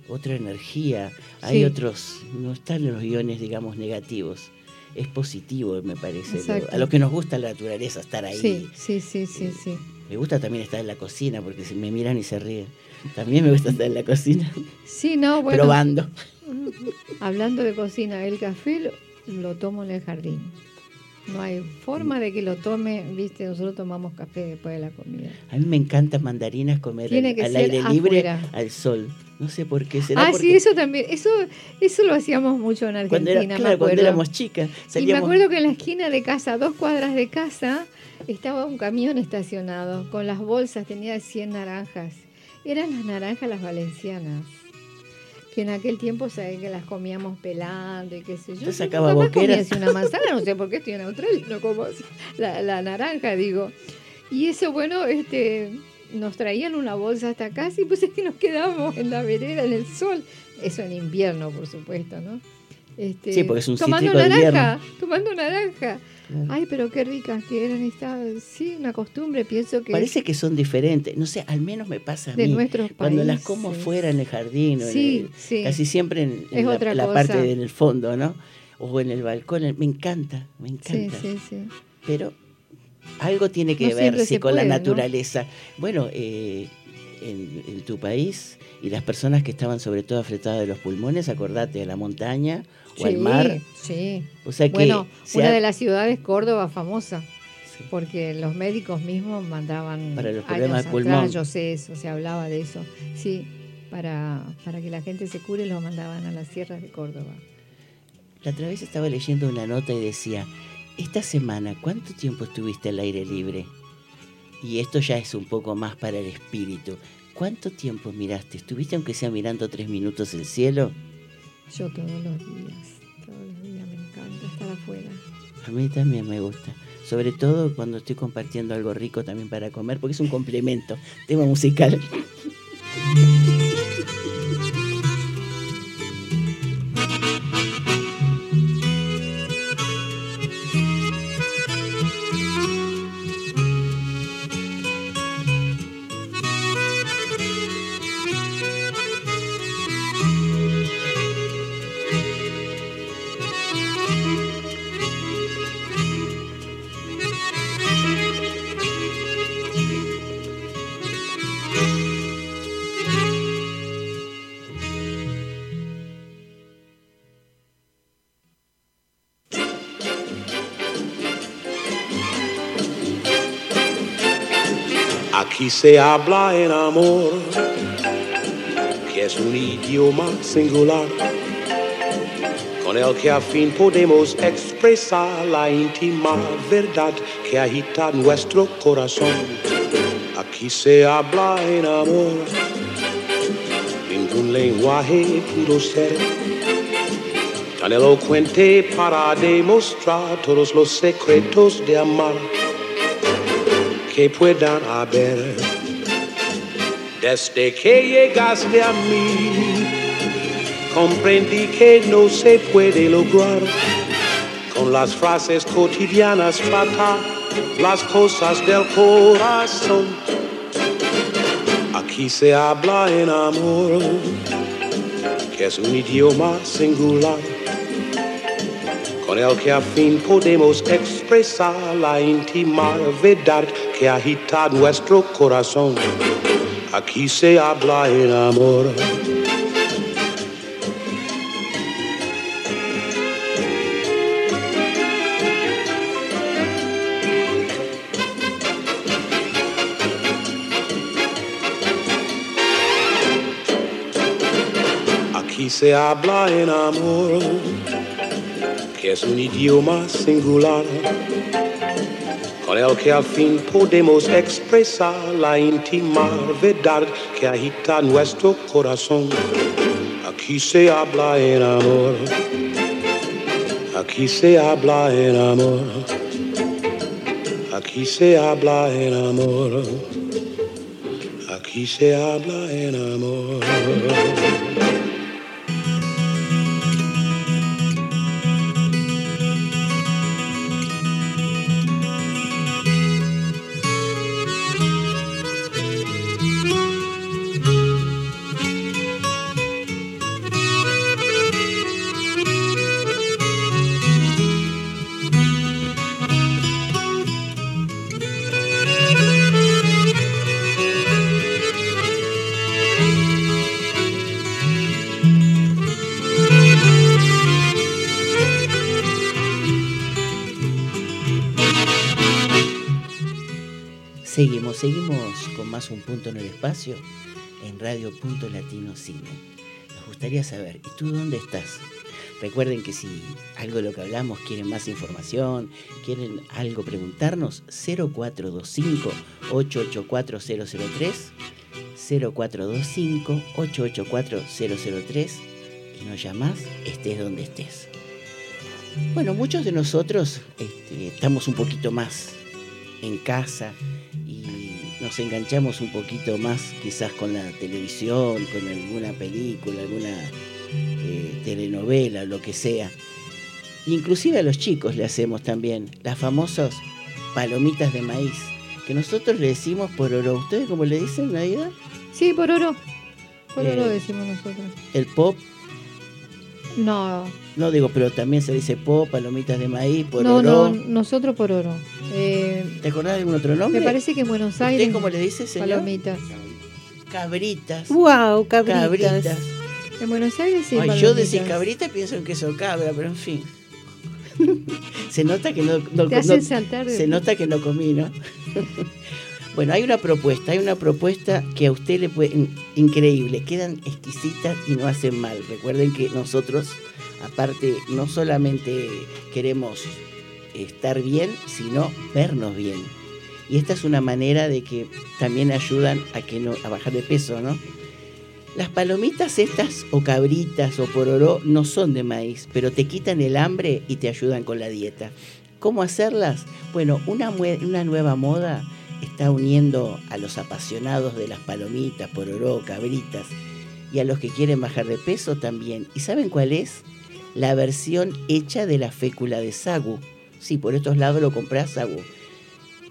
otra energía, hay Sí. otros, no están los guiones, digamos, negativos. Es positivo, me parece. lo- a los que nos gusta la naturaleza, estar ahí. Sí, sí, sí, sí, sí. Me gusta también estar en la cocina, porque me miran y se ríen. También me gusta estar en la cocina, Sí, no, bueno. probando. Hablando de cocina, el café lo, lo tomo en el jardín. No hay forma de que lo tome, viste, nosotros tomamos café después de la comida. A mí me encantan mandarinas comer Tiene al, que al ser aire libre, afuera. al sol. No sé por qué será. Ah, porque sí, eso también, eso, eso lo hacíamos mucho en Argentina, cuando, era, me claro, cuando éramos chicas. Y me acuerdo que en la esquina de casa, dos cuadras de casa, estaba un camión estacionado con las bolsas, tenía 100 naranjas. Eran las naranjas las valencianas. que en aquel tiempo sabe que las comíamos pelando y qué sé yo. Yo sacaba boqueras. una manzana, no sé por qué estoy en Australia, no como la, la naranja, digo. Y eso, bueno, este, nos traían una bolsa hasta casa y pues es que nos quedamos en la vereda, en el sol. Eso en invierno, por supuesto, ¿no? Este, sí, porque es un tomando naranja, tomando naranja. Ay, pero qué ricas que eran estas. Sí, una costumbre, pienso que. Parece que son diferentes. No sé, al menos me pasa a de mí. Nuestros cuando las como fuera en el jardín, sí, sí. casi siempre en, la, parte del fondo, ¿no? O en el balcón. Me encanta, me encanta. Sí, sí, sí. Pero algo tiene que ver sí, con la naturaleza. Bueno, eh, en, tu país y las personas que estaban sobre todo afectadas de los pulmones, acordate, a la montaña o al mar. Sí. O sea que bueno, una de las ciudades, Córdoba, famosa. Porque los médicos mismos mandaban para los problemas de pulmón. yo sé eso, se hablaba de eso. Sí, para, para que la gente se cure los mandaban a las sierras de Córdoba. La otra vez estaba leyendo una nota y decía, esta semana, ¿cuánto tiempo estuviste al aire libre? Y esto ya es un poco más para el espíritu. ¿Cuánto tiempo miraste? ¿Estuviste aunque sea mirando tres minutos el cielo? Yo todos los días, todos los días me encanta estar afuera. A mí también me gusta. Sobre todo cuando estoy compartiendo algo rico también para comer, porque es un complemento. Tema musical. se habla en amor, que es un idioma singular, con el que a fin podemos expresar la íntima verdad que agita nuestro corazón. Aquí se habla en amor, ningún lenguaje pudo ser tan elocuente para demostrar todos los secretos de amar que puedan haber. Desde que llegaste a mí, comprendí que no se puede lograr con las frases cotidianas fatal las cosas del corazón. Aquí se habla en amor, que es un idioma singular con el que a fin podemos expresar la íntima verdad que agita nuestro corazón. Aquí se habla en amor. Aquí se habla en amor que es un idioma singular, con el que al fin podemos expresar la íntima verdad que agita nuestro corazón. Aquí se habla en amor, aquí se habla en amor, aquí se habla en amor, aquí se habla en amor. Seguimos con más un punto en el espacio en Radio Punto Latino Cine. Nos gustaría saber, ¿y tú dónde estás? Recuerden que si algo de lo que hablamos quieren más información, quieren algo preguntarnos, 0425 884003 0425-884-003 y nos llamás estés donde estés. Bueno, muchos de nosotros este, estamos un poquito más en casa nos enganchamos un poquito más quizás con la televisión, con alguna película, alguna eh, telenovela, lo que sea. Inclusive a los chicos le hacemos también las famosas palomitas de maíz, que nosotros le decimos por oro. ¿Ustedes cómo le dicen, Naida? Sí, por oro. Por oro Eh, decimos nosotros. El pop, No, no digo, pero también se dice pop, palomitas de maíz, por no, oro. no, nosotros por oro. Eh, ¿Te acordás de algún otro nombre? me parece que en Buenos ¿Usted Aires. cómo le dice, señor? Palomitas. Cabritas. ¡Wow! Cabritas. Cabritas. En Buenos Aires sí. Ay, yo decir cabrita pienso en queso cabra, pero en fin. se nota que no, no- Te no- hacen saltar de- se nota que no comí, ¿no? bueno, hay una propuesta, hay una propuesta que a usted le puede in- increíble, quedan exquisitas y no hacen mal. Recuerden que nosotros aparte no solamente queremos estar bien, sino vernos bien. Y esta es una manera de que también ayudan a que no a bajar de peso, ¿no? Las palomitas estas o cabritas o pororó no son de maíz, pero te quitan el hambre y te ayudan con la dieta. ¿Cómo hacerlas? Bueno, una, una nueva moda está uniendo a los apasionados de las palomitas, pororó, cabritas y a los que quieren bajar de peso también. ¿Y saben cuál es? La versión hecha de la fécula de sagu. Sí, por estos lados lo compras sagu.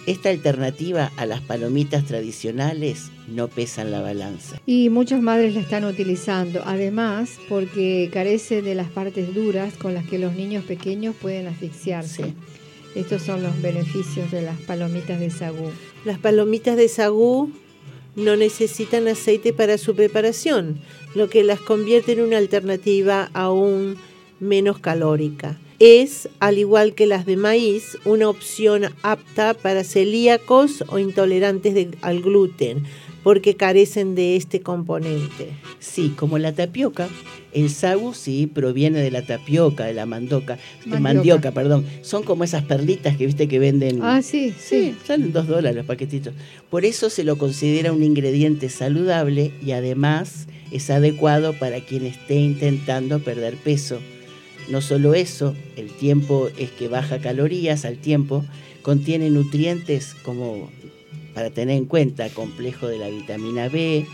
Esta alternativa a las palomitas tradicionales no pesan la balanza. Y muchas madres la están utilizando, además porque carece de las partes duras con las que los niños pequeños pueden asfixiarse. Estos son los beneficios de las palomitas de sagú. Las palomitas de sagú no necesitan aceite para su preparación, lo que las convierte en una alternativa aún menos calórica. Es, al igual que las de maíz, una opción apta para celíacos o intolerantes de- al gluten, porque carecen de este componente. Sí, como la tapioca, el sagu sí proviene de la tapioca, de la mandoca, de Mandioca. mandioca, perdón. Son como esas perlitas que viste que venden. Ah, sí, sí. Salen dos dólares los paquetitos. Por eso se lo considera un ingrediente saludable y además es adecuado para quien esté intentando perder peso. No solo eso, el tiempo es que baja calorías al tiempo, contiene nutrientes como, para tener en cuenta, complejo de la vitamina B,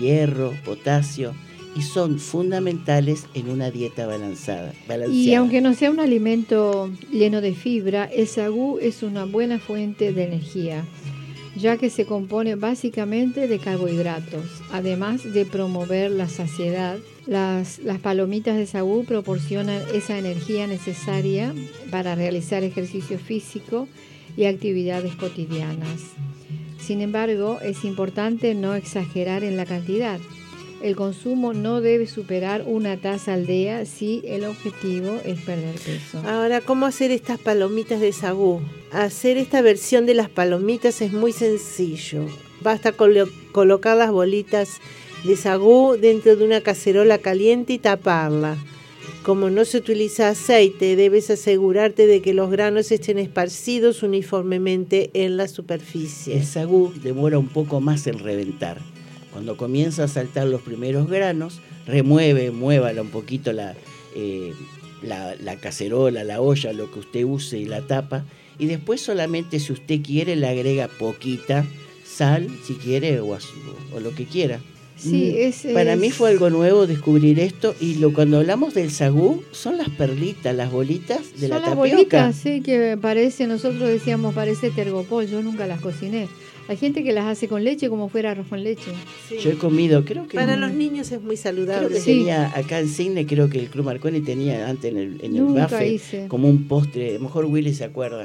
hierro, potasio, y son fundamentales en una dieta balanzada. balanceada. Y aunque no sea un alimento lleno de fibra, el sagú es una buena fuente de energía, ya que se compone básicamente de carbohidratos. Además de promover la saciedad, las, palomitas de sagú proporcionan esa energía necesaria para realizar ejercicio físico y actividades cotidianas. Sin embargo, es importante no exagerar en la cantidad. El consumo no debe superar una taza al día si el objetivo es perder peso. Ahora, ¿cómo hacer estas palomitas de sagú? Hacer esta versión de las palomitas es muy sencillo. Basta colo- colocar las bolitas de sagú dentro de una cacerola caliente y taparla. Como no se utiliza aceite, debes asegurarte de que los granos estén esparcidos uniformemente en la superficie. El sagú demora un poco más en reventar. Cuando comienza a saltar los primeros granos, remueve, muévala un poquito la, eh, la, la cacerola, la olla, lo que usted use y la tapa. Y después solamente si usted quiere le agrega poquita sal, si quiere, o, o lo que quiera. Sí, Mm, es, Para es- mí fue algo nuevo descubrir esto y lo, cuando hablamos del sagú son las perlitas, las bolitas de Son la las tapioca. bolitas, sí, que parece, nosotros decíamos parece tergopol, yo nunca las cociné. Hay gente que las hace con leche como fuera arroz con leche. Yo he comido, creo que Para los niños es muy Creo saludable. que tenía acá en Cine, creo que el Club Marconi tenía antes en el, en el buffet hice. como un postre, a lo mejor Willy se acuerda,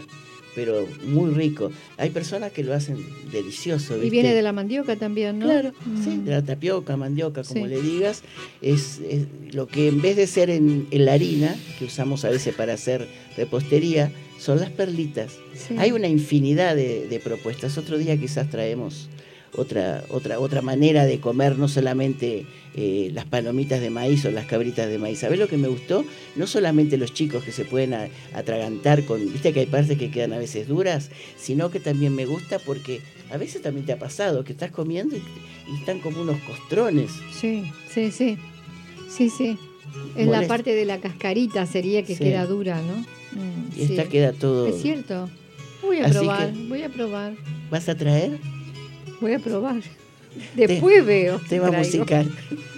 pero muy rico. Hay personas que lo hacen delicioso. Y viene de la mandioca también, ¿no? Claro, Mm. sí, de la tapioca, mandioca, como Sí. le digas, es, es lo que en vez de ser en, en la harina, que usamos a veces para hacer repostería, son las perlitas. Sí. Hay una infinidad de, de propuestas. Otro día quizás traemos otra, otra, otra manera de comer, no solamente eh, las palomitas de maíz o las cabritas de maíz. ¿Sabés lo que me gustó? No solamente los chicos que se pueden a- atragantar con, viste que hay partes que quedan a veces duras, sino que también me gusta porque A veces también te ha pasado que estás comiendo y, y están como unos costrones. Sí, sí, sí. Sí, sí. En la parte de la cascarita sería que queda dura, ¿no? Mm, y esta queda todo. Es cierto. Voy a probar, voy a probar. ¿Vas a traer? Voy a probar. Después veo. Tema musical.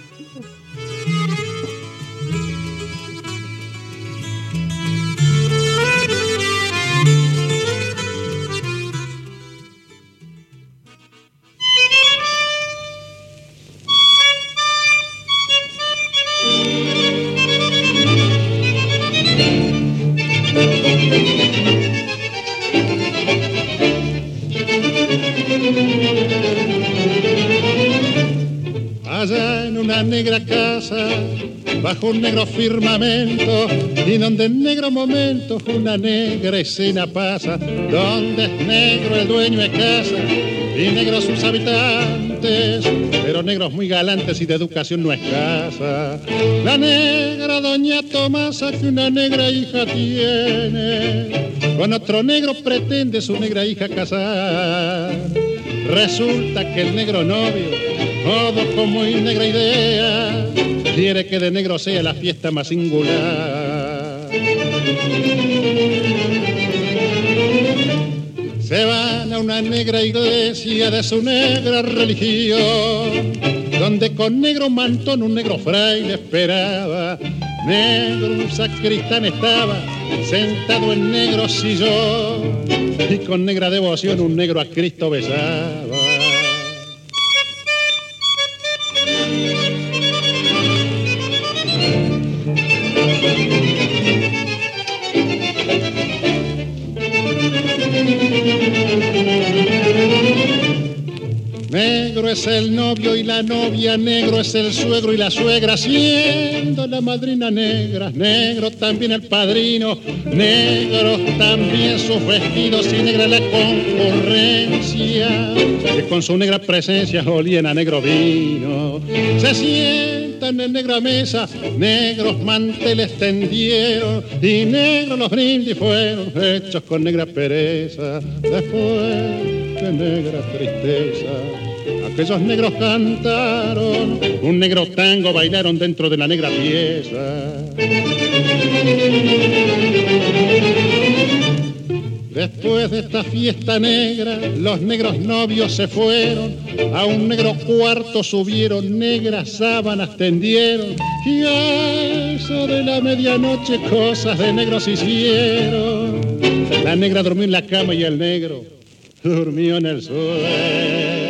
un negro firmamento, y donde en negro momento una negra escena pasa, donde es negro el dueño de casa y negros sus habitantes, pero negros muy galantes y de educación no escasa. La negra doña Tomasa que una negra hija tiene, con otro negro pretende su negra hija casar. Resulta que el negro novio, todo con muy negra idea, quiere que de negro sea la fiesta más singular. Se van a una negra iglesia de su negra religión, donde con negro mantón un negro fraile esperaba. Negro un sacristán estaba, sentado en negro sillón, y con negra devoción un negro a Cristo besaba. Es el novio y la novia, negro es el suegro y la suegra, siendo la madrina negra, negro también el padrino, negro también sus vestidos y negra la concurrencia, que con su negra presencia olían a negro vino. Se sientan en negra mesa, negros manteles tendieron y negros los brindis fueron hechos con negra pereza. Después de negra tristeza. Aquellos negros cantaron, un negro tango bailaron dentro de la negra pieza. Después de esta fiesta negra, los negros novios se fueron, a un negro cuarto subieron, negras sábanas tendieron, y a eso de la medianoche cosas de negros hicieron. La negra durmió en la cama y el negro durmió en el suelo.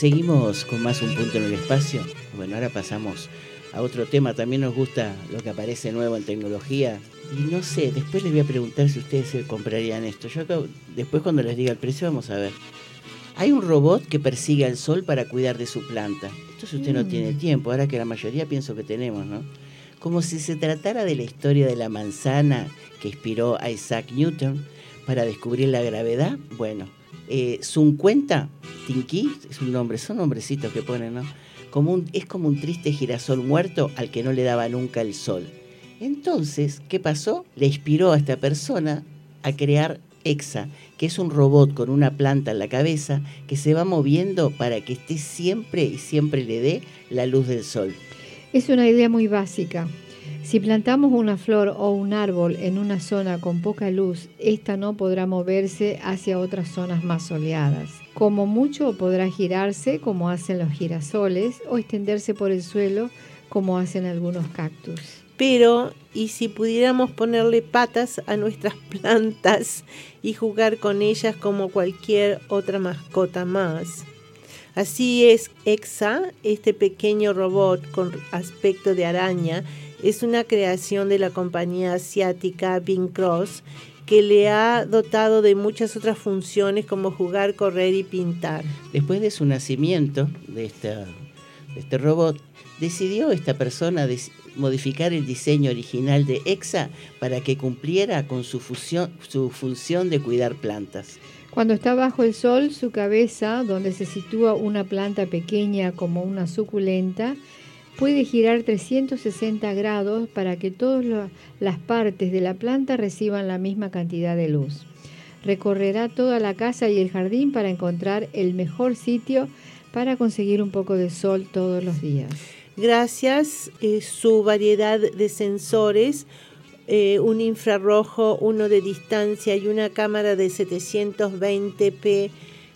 Seguimos, con más un punto en el espacio. Bueno, ahora pasamos a otro tema. También nos gusta lo que aparece nuevo en tecnología. Y no sé, después les voy a preguntar si ustedes se comprarían esto. Yo acá, después cuando les diga el precio vamos a ver. Hay un robot que persigue al sol para cuidar de su planta. Esto si usted no tiene tiempo, ahora que la mayoría pienso que tenemos, ¿no? Como si se tratara de la historia de la manzana que inspiró a Isaac Newton para descubrir la gravedad. Bueno, eh, cuenta, Tinky, es un nombre, son nombrecitos que ponen, ¿no? Como un, es como un triste girasol muerto al que no le daba nunca el sol. Entonces, ¿qué pasó? Le inspiró a esta persona a crear EXA, que es un robot con una planta en la cabeza que se va moviendo para que esté siempre y siempre le dé la luz del sol. Es una idea muy básica. Si plantamos una flor o un árbol en una zona con poca luz, esta no podrá moverse hacia otras zonas más soleadas. Como mucho podrá girarse como hacen los girasoles o extenderse por el suelo como hacen algunos cactus. Pero, ¿y si pudiéramos ponerle patas a nuestras plantas y jugar con ellas como cualquier otra mascota más? Así es Exa, este pequeño robot con aspecto de araña es una creación de la compañía asiática Bing Cross que le ha dotado de muchas otras funciones como jugar, correr y pintar. Después de su nacimiento, de, esta, de este robot, decidió esta persona des- modificar el diseño original de EXA para que cumpliera con su, fusión- su función de cuidar plantas. Cuando está bajo el sol, su cabeza, donde se sitúa una planta pequeña como una suculenta, puede girar 360 grados para que todas las partes de la planta reciban la misma cantidad de luz. Recorrerá toda la casa y el jardín para encontrar el mejor sitio para conseguir un poco de sol todos los días. Gracias a su variedad de sensores, eh, un infrarrojo, uno de distancia y una cámara de 720p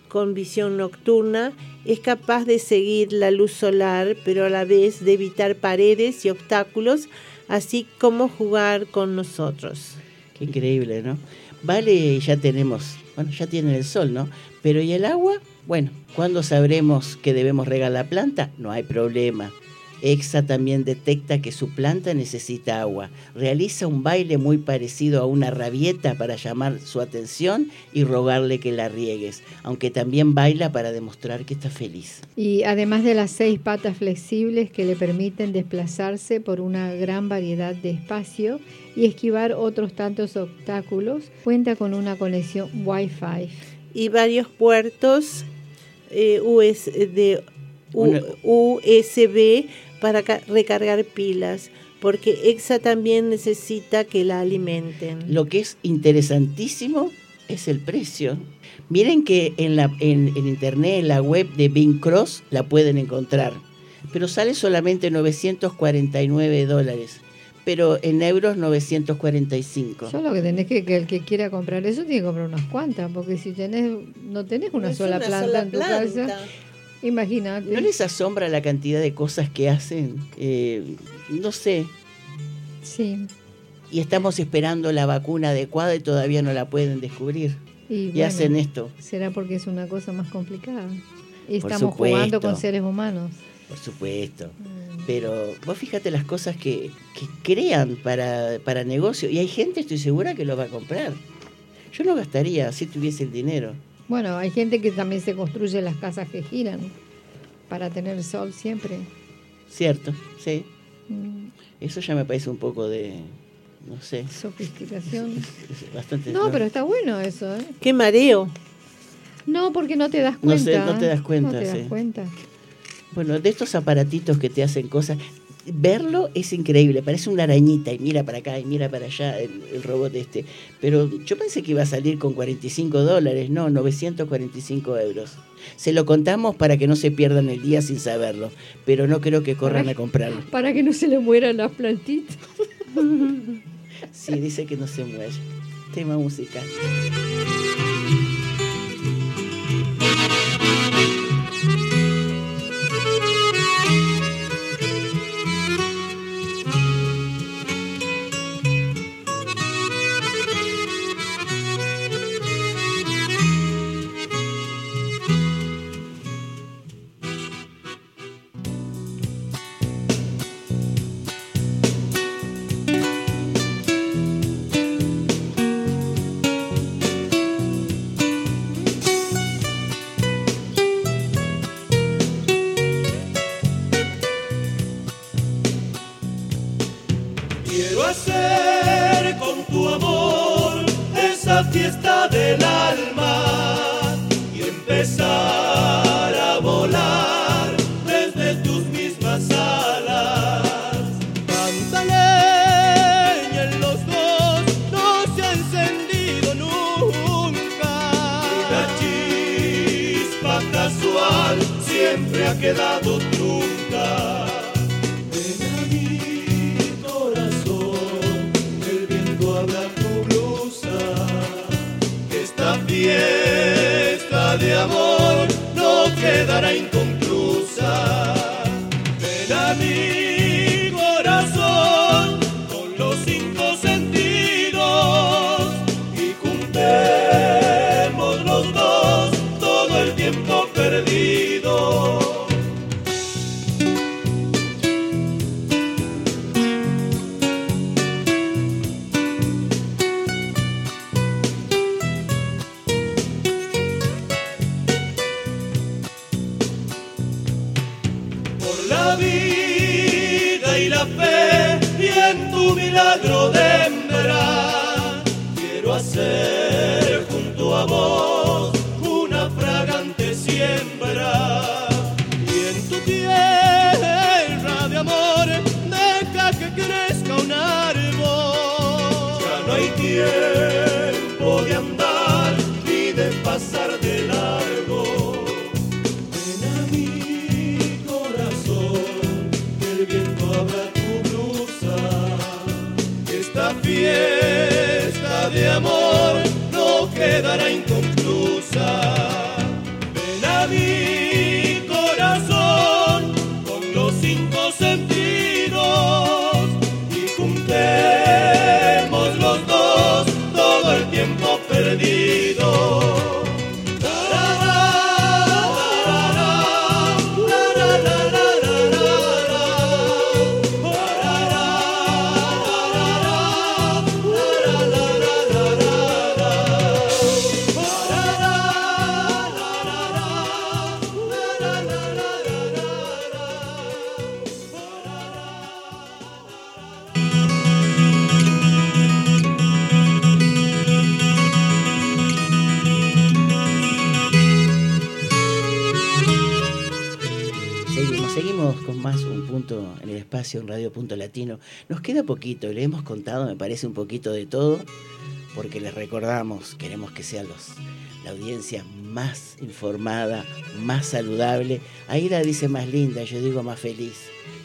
con visión nocturna, es capaz de seguir la luz solar, pero a la vez de evitar paredes y obstáculos, así como jugar con nosotros. Qué increíble, ¿no? Vale, ya tenemos, bueno, ya tienen el sol, ¿no? Pero ¿y el agua? Bueno, ¿cuándo sabremos que debemos regar la planta? No hay problema. EXA también detecta que su planta necesita agua. Realiza un baile muy parecido a una rabieta para llamar su atención y rogarle que la riegues, aunque también baila para demostrar que está feliz. Y además de las seis patas flexibles que le permiten desplazarse por una gran variedad de espacio y esquivar otros tantos obstáculos, cuenta con una conexión Wi-Fi. Y varios puertos eh, US de U- Una- USB para ca- recargar pilas, porque EXA también necesita que la alimenten. Lo que es interesantísimo es el precio. Miren que en, la, en, en internet, en la web de Bing Cross, la pueden encontrar. Pero sale solamente 949 dólares. Pero en euros 945. Solo que tenés que, que el que quiera comprar eso tiene que comprar unas cuantas, porque si tenés, no tenés una sola una planta sola en tu planta. casa, imagínate. ¿No les asombra la cantidad de cosas que hacen? Eh, no sé. Sí. Y estamos esperando la vacuna adecuada y todavía no la pueden descubrir. Y, Y bueno, hacen esto. Será porque es una cosa más complicada. Y Por estamos jugando con seres humanos. Por supuesto. Mm. Pero vos fíjate las cosas que, que crean para, para negocio. Y hay gente, estoy segura, que lo va a comprar. Yo no gastaría si tuviese el dinero. Bueno, hay gente que también se construye las casas que giran para tener sol siempre. Cierto, sí. Mm, Eso ya me parece un poco de, no sé, Sofisticación. es bastante... No, pero está bueno eso, ¿eh? ¡Qué mareo! No, porque no te das No cuenta. sé, no te das ¿eh? cuenta, No te das sí. cuenta. Bueno, de estos aparatitos que te hacen cosas, verlo es increíble, parece una arañita y mira para acá y mira para allá el, el robot este. Pero yo pensé que iba a salir con 45 dólares, no, 945 euros. Se lo contamos para que no se pierdan el día sin saberlo, pero no creo que corran a comprarlo. Para que no se le mueran las plantitas. Sí, dice que no se muere. Tema musical. Espacio en Radio Punto Latino. Nos queda poquito, le hemos contado, me parece, un poquito de todo, porque les recordamos, queremos que sea los, la audiencia más informada, más saludable. Aida dice más linda, yo digo más feliz.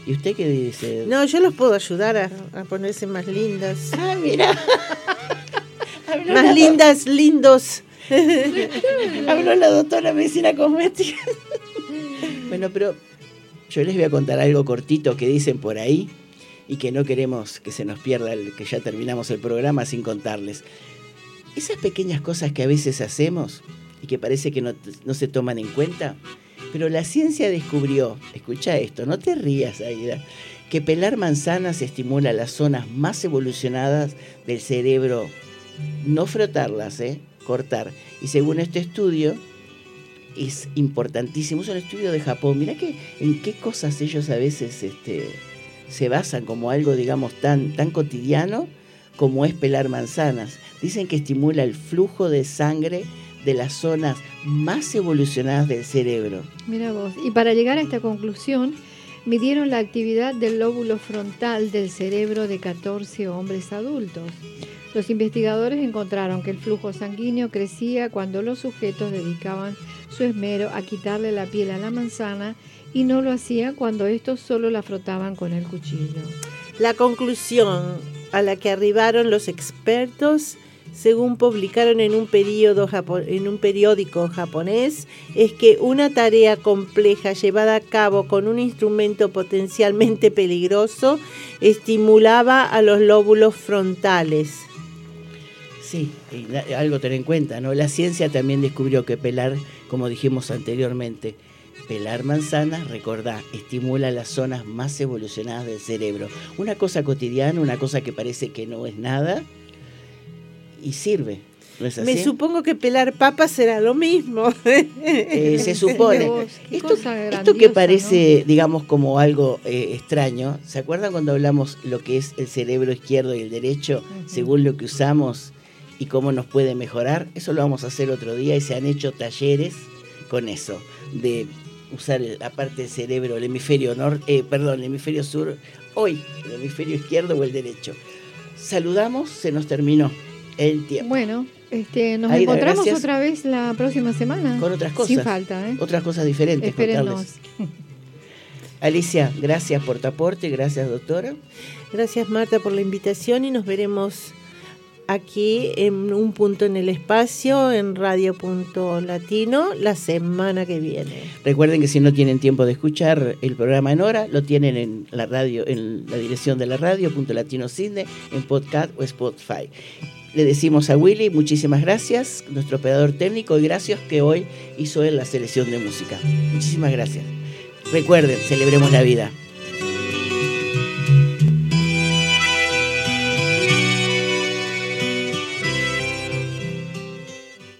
¿Y usted qué dice? No, yo los puedo ayudar a, a ponerse más lindas. Ah, mira. más lindas, lindos. Habló la doctora medicina cosmética. bueno, pero yo les voy a contar algo cortito que dicen por ahí y que no queremos que se nos pierda el que ya terminamos el programa sin contarles. Esas pequeñas cosas que a veces hacemos y que parece que no, no se toman en cuenta, pero la ciencia descubrió, escucha esto, no te rías, Aida, que pelar manzanas estimula las zonas más evolucionadas del cerebro, no frotarlas, ¿eh? cortar. Y según este estudio, es importantísimo. Es un estudio de Japón. Mirá que en qué cosas ellos a veces este, se basan como algo, digamos, tan, tan cotidiano como es pelar manzanas. Dicen que estimula el flujo de sangre de las zonas más evolucionadas del cerebro. Mira vos. Y para llegar a esta conclusión, midieron la actividad del lóbulo frontal del cerebro de 14 hombres adultos. Los investigadores encontraron que el flujo sanguíneo crecía cuando los sujetos dedicaban su esmero a quitarle la piel a la manzana y no lo hacían cuando estos solo la frotaban con el cuchillo. La conclusión a la que arribaron los expertos, según publicaron en un, en un periódico japonés, es que una tarea compleja llevada a cabo con un instrumento potencialmente peligroso estimulaba a los lóbulos frontales. Sí, algo tener en cuenta, ¿no? La ciencia también descubrió que pelar, como dijimos anteriormente, pelar manzanas, recordá, estimula las zonas más evolucionadas del cerebro. Una cosa cotidiana, una cosa que parece que no es nada y sirve. ¿No es así? Me supongo que pelar papas será lo mismo. Eh, se supone. Vos, Esto, esto que parece, digamos, como algo eh, extraño, ¿se acuerdan cuando hablamos lo que es el cerebro izquierdo y el derecho, según lo que usamos y cómo nos puede mejorar? Eso lo vamos a hacer otro día y se han hecho talleres con eso, de usar la parte del cerebro, el hemisferio norte, perdón, el hemisferio sur, hoy, el hemisferio izquierdo o el derecho. Saludamos, se nos terminó el tiempo. Bueno, este, nos Aida, encontramos gracias. otra vez la próxima semana. Con otras cosas. Sin falta, ¿eh? Otras cosas diferentes. Espérennos. contarles. Alicia, gracias por tu aporte, gracias doctora. Gracias Marta por la invitación y nos veremos aquí en un punto en el espacio en Radio Punto Latino la semana que viene. Recuerden que si no tienen tiempo de escuchar el programa en hora, lo tienen en la radio, en la dirección de la radio, punto latino Cine, en podcast o Spotify. Le decimos a Willy, muchísimas gracias, nuestro operador técnico, y gracias que hoy hizo él la selección de música. Muchísimas gracias. Recuerden, celebremos la vida.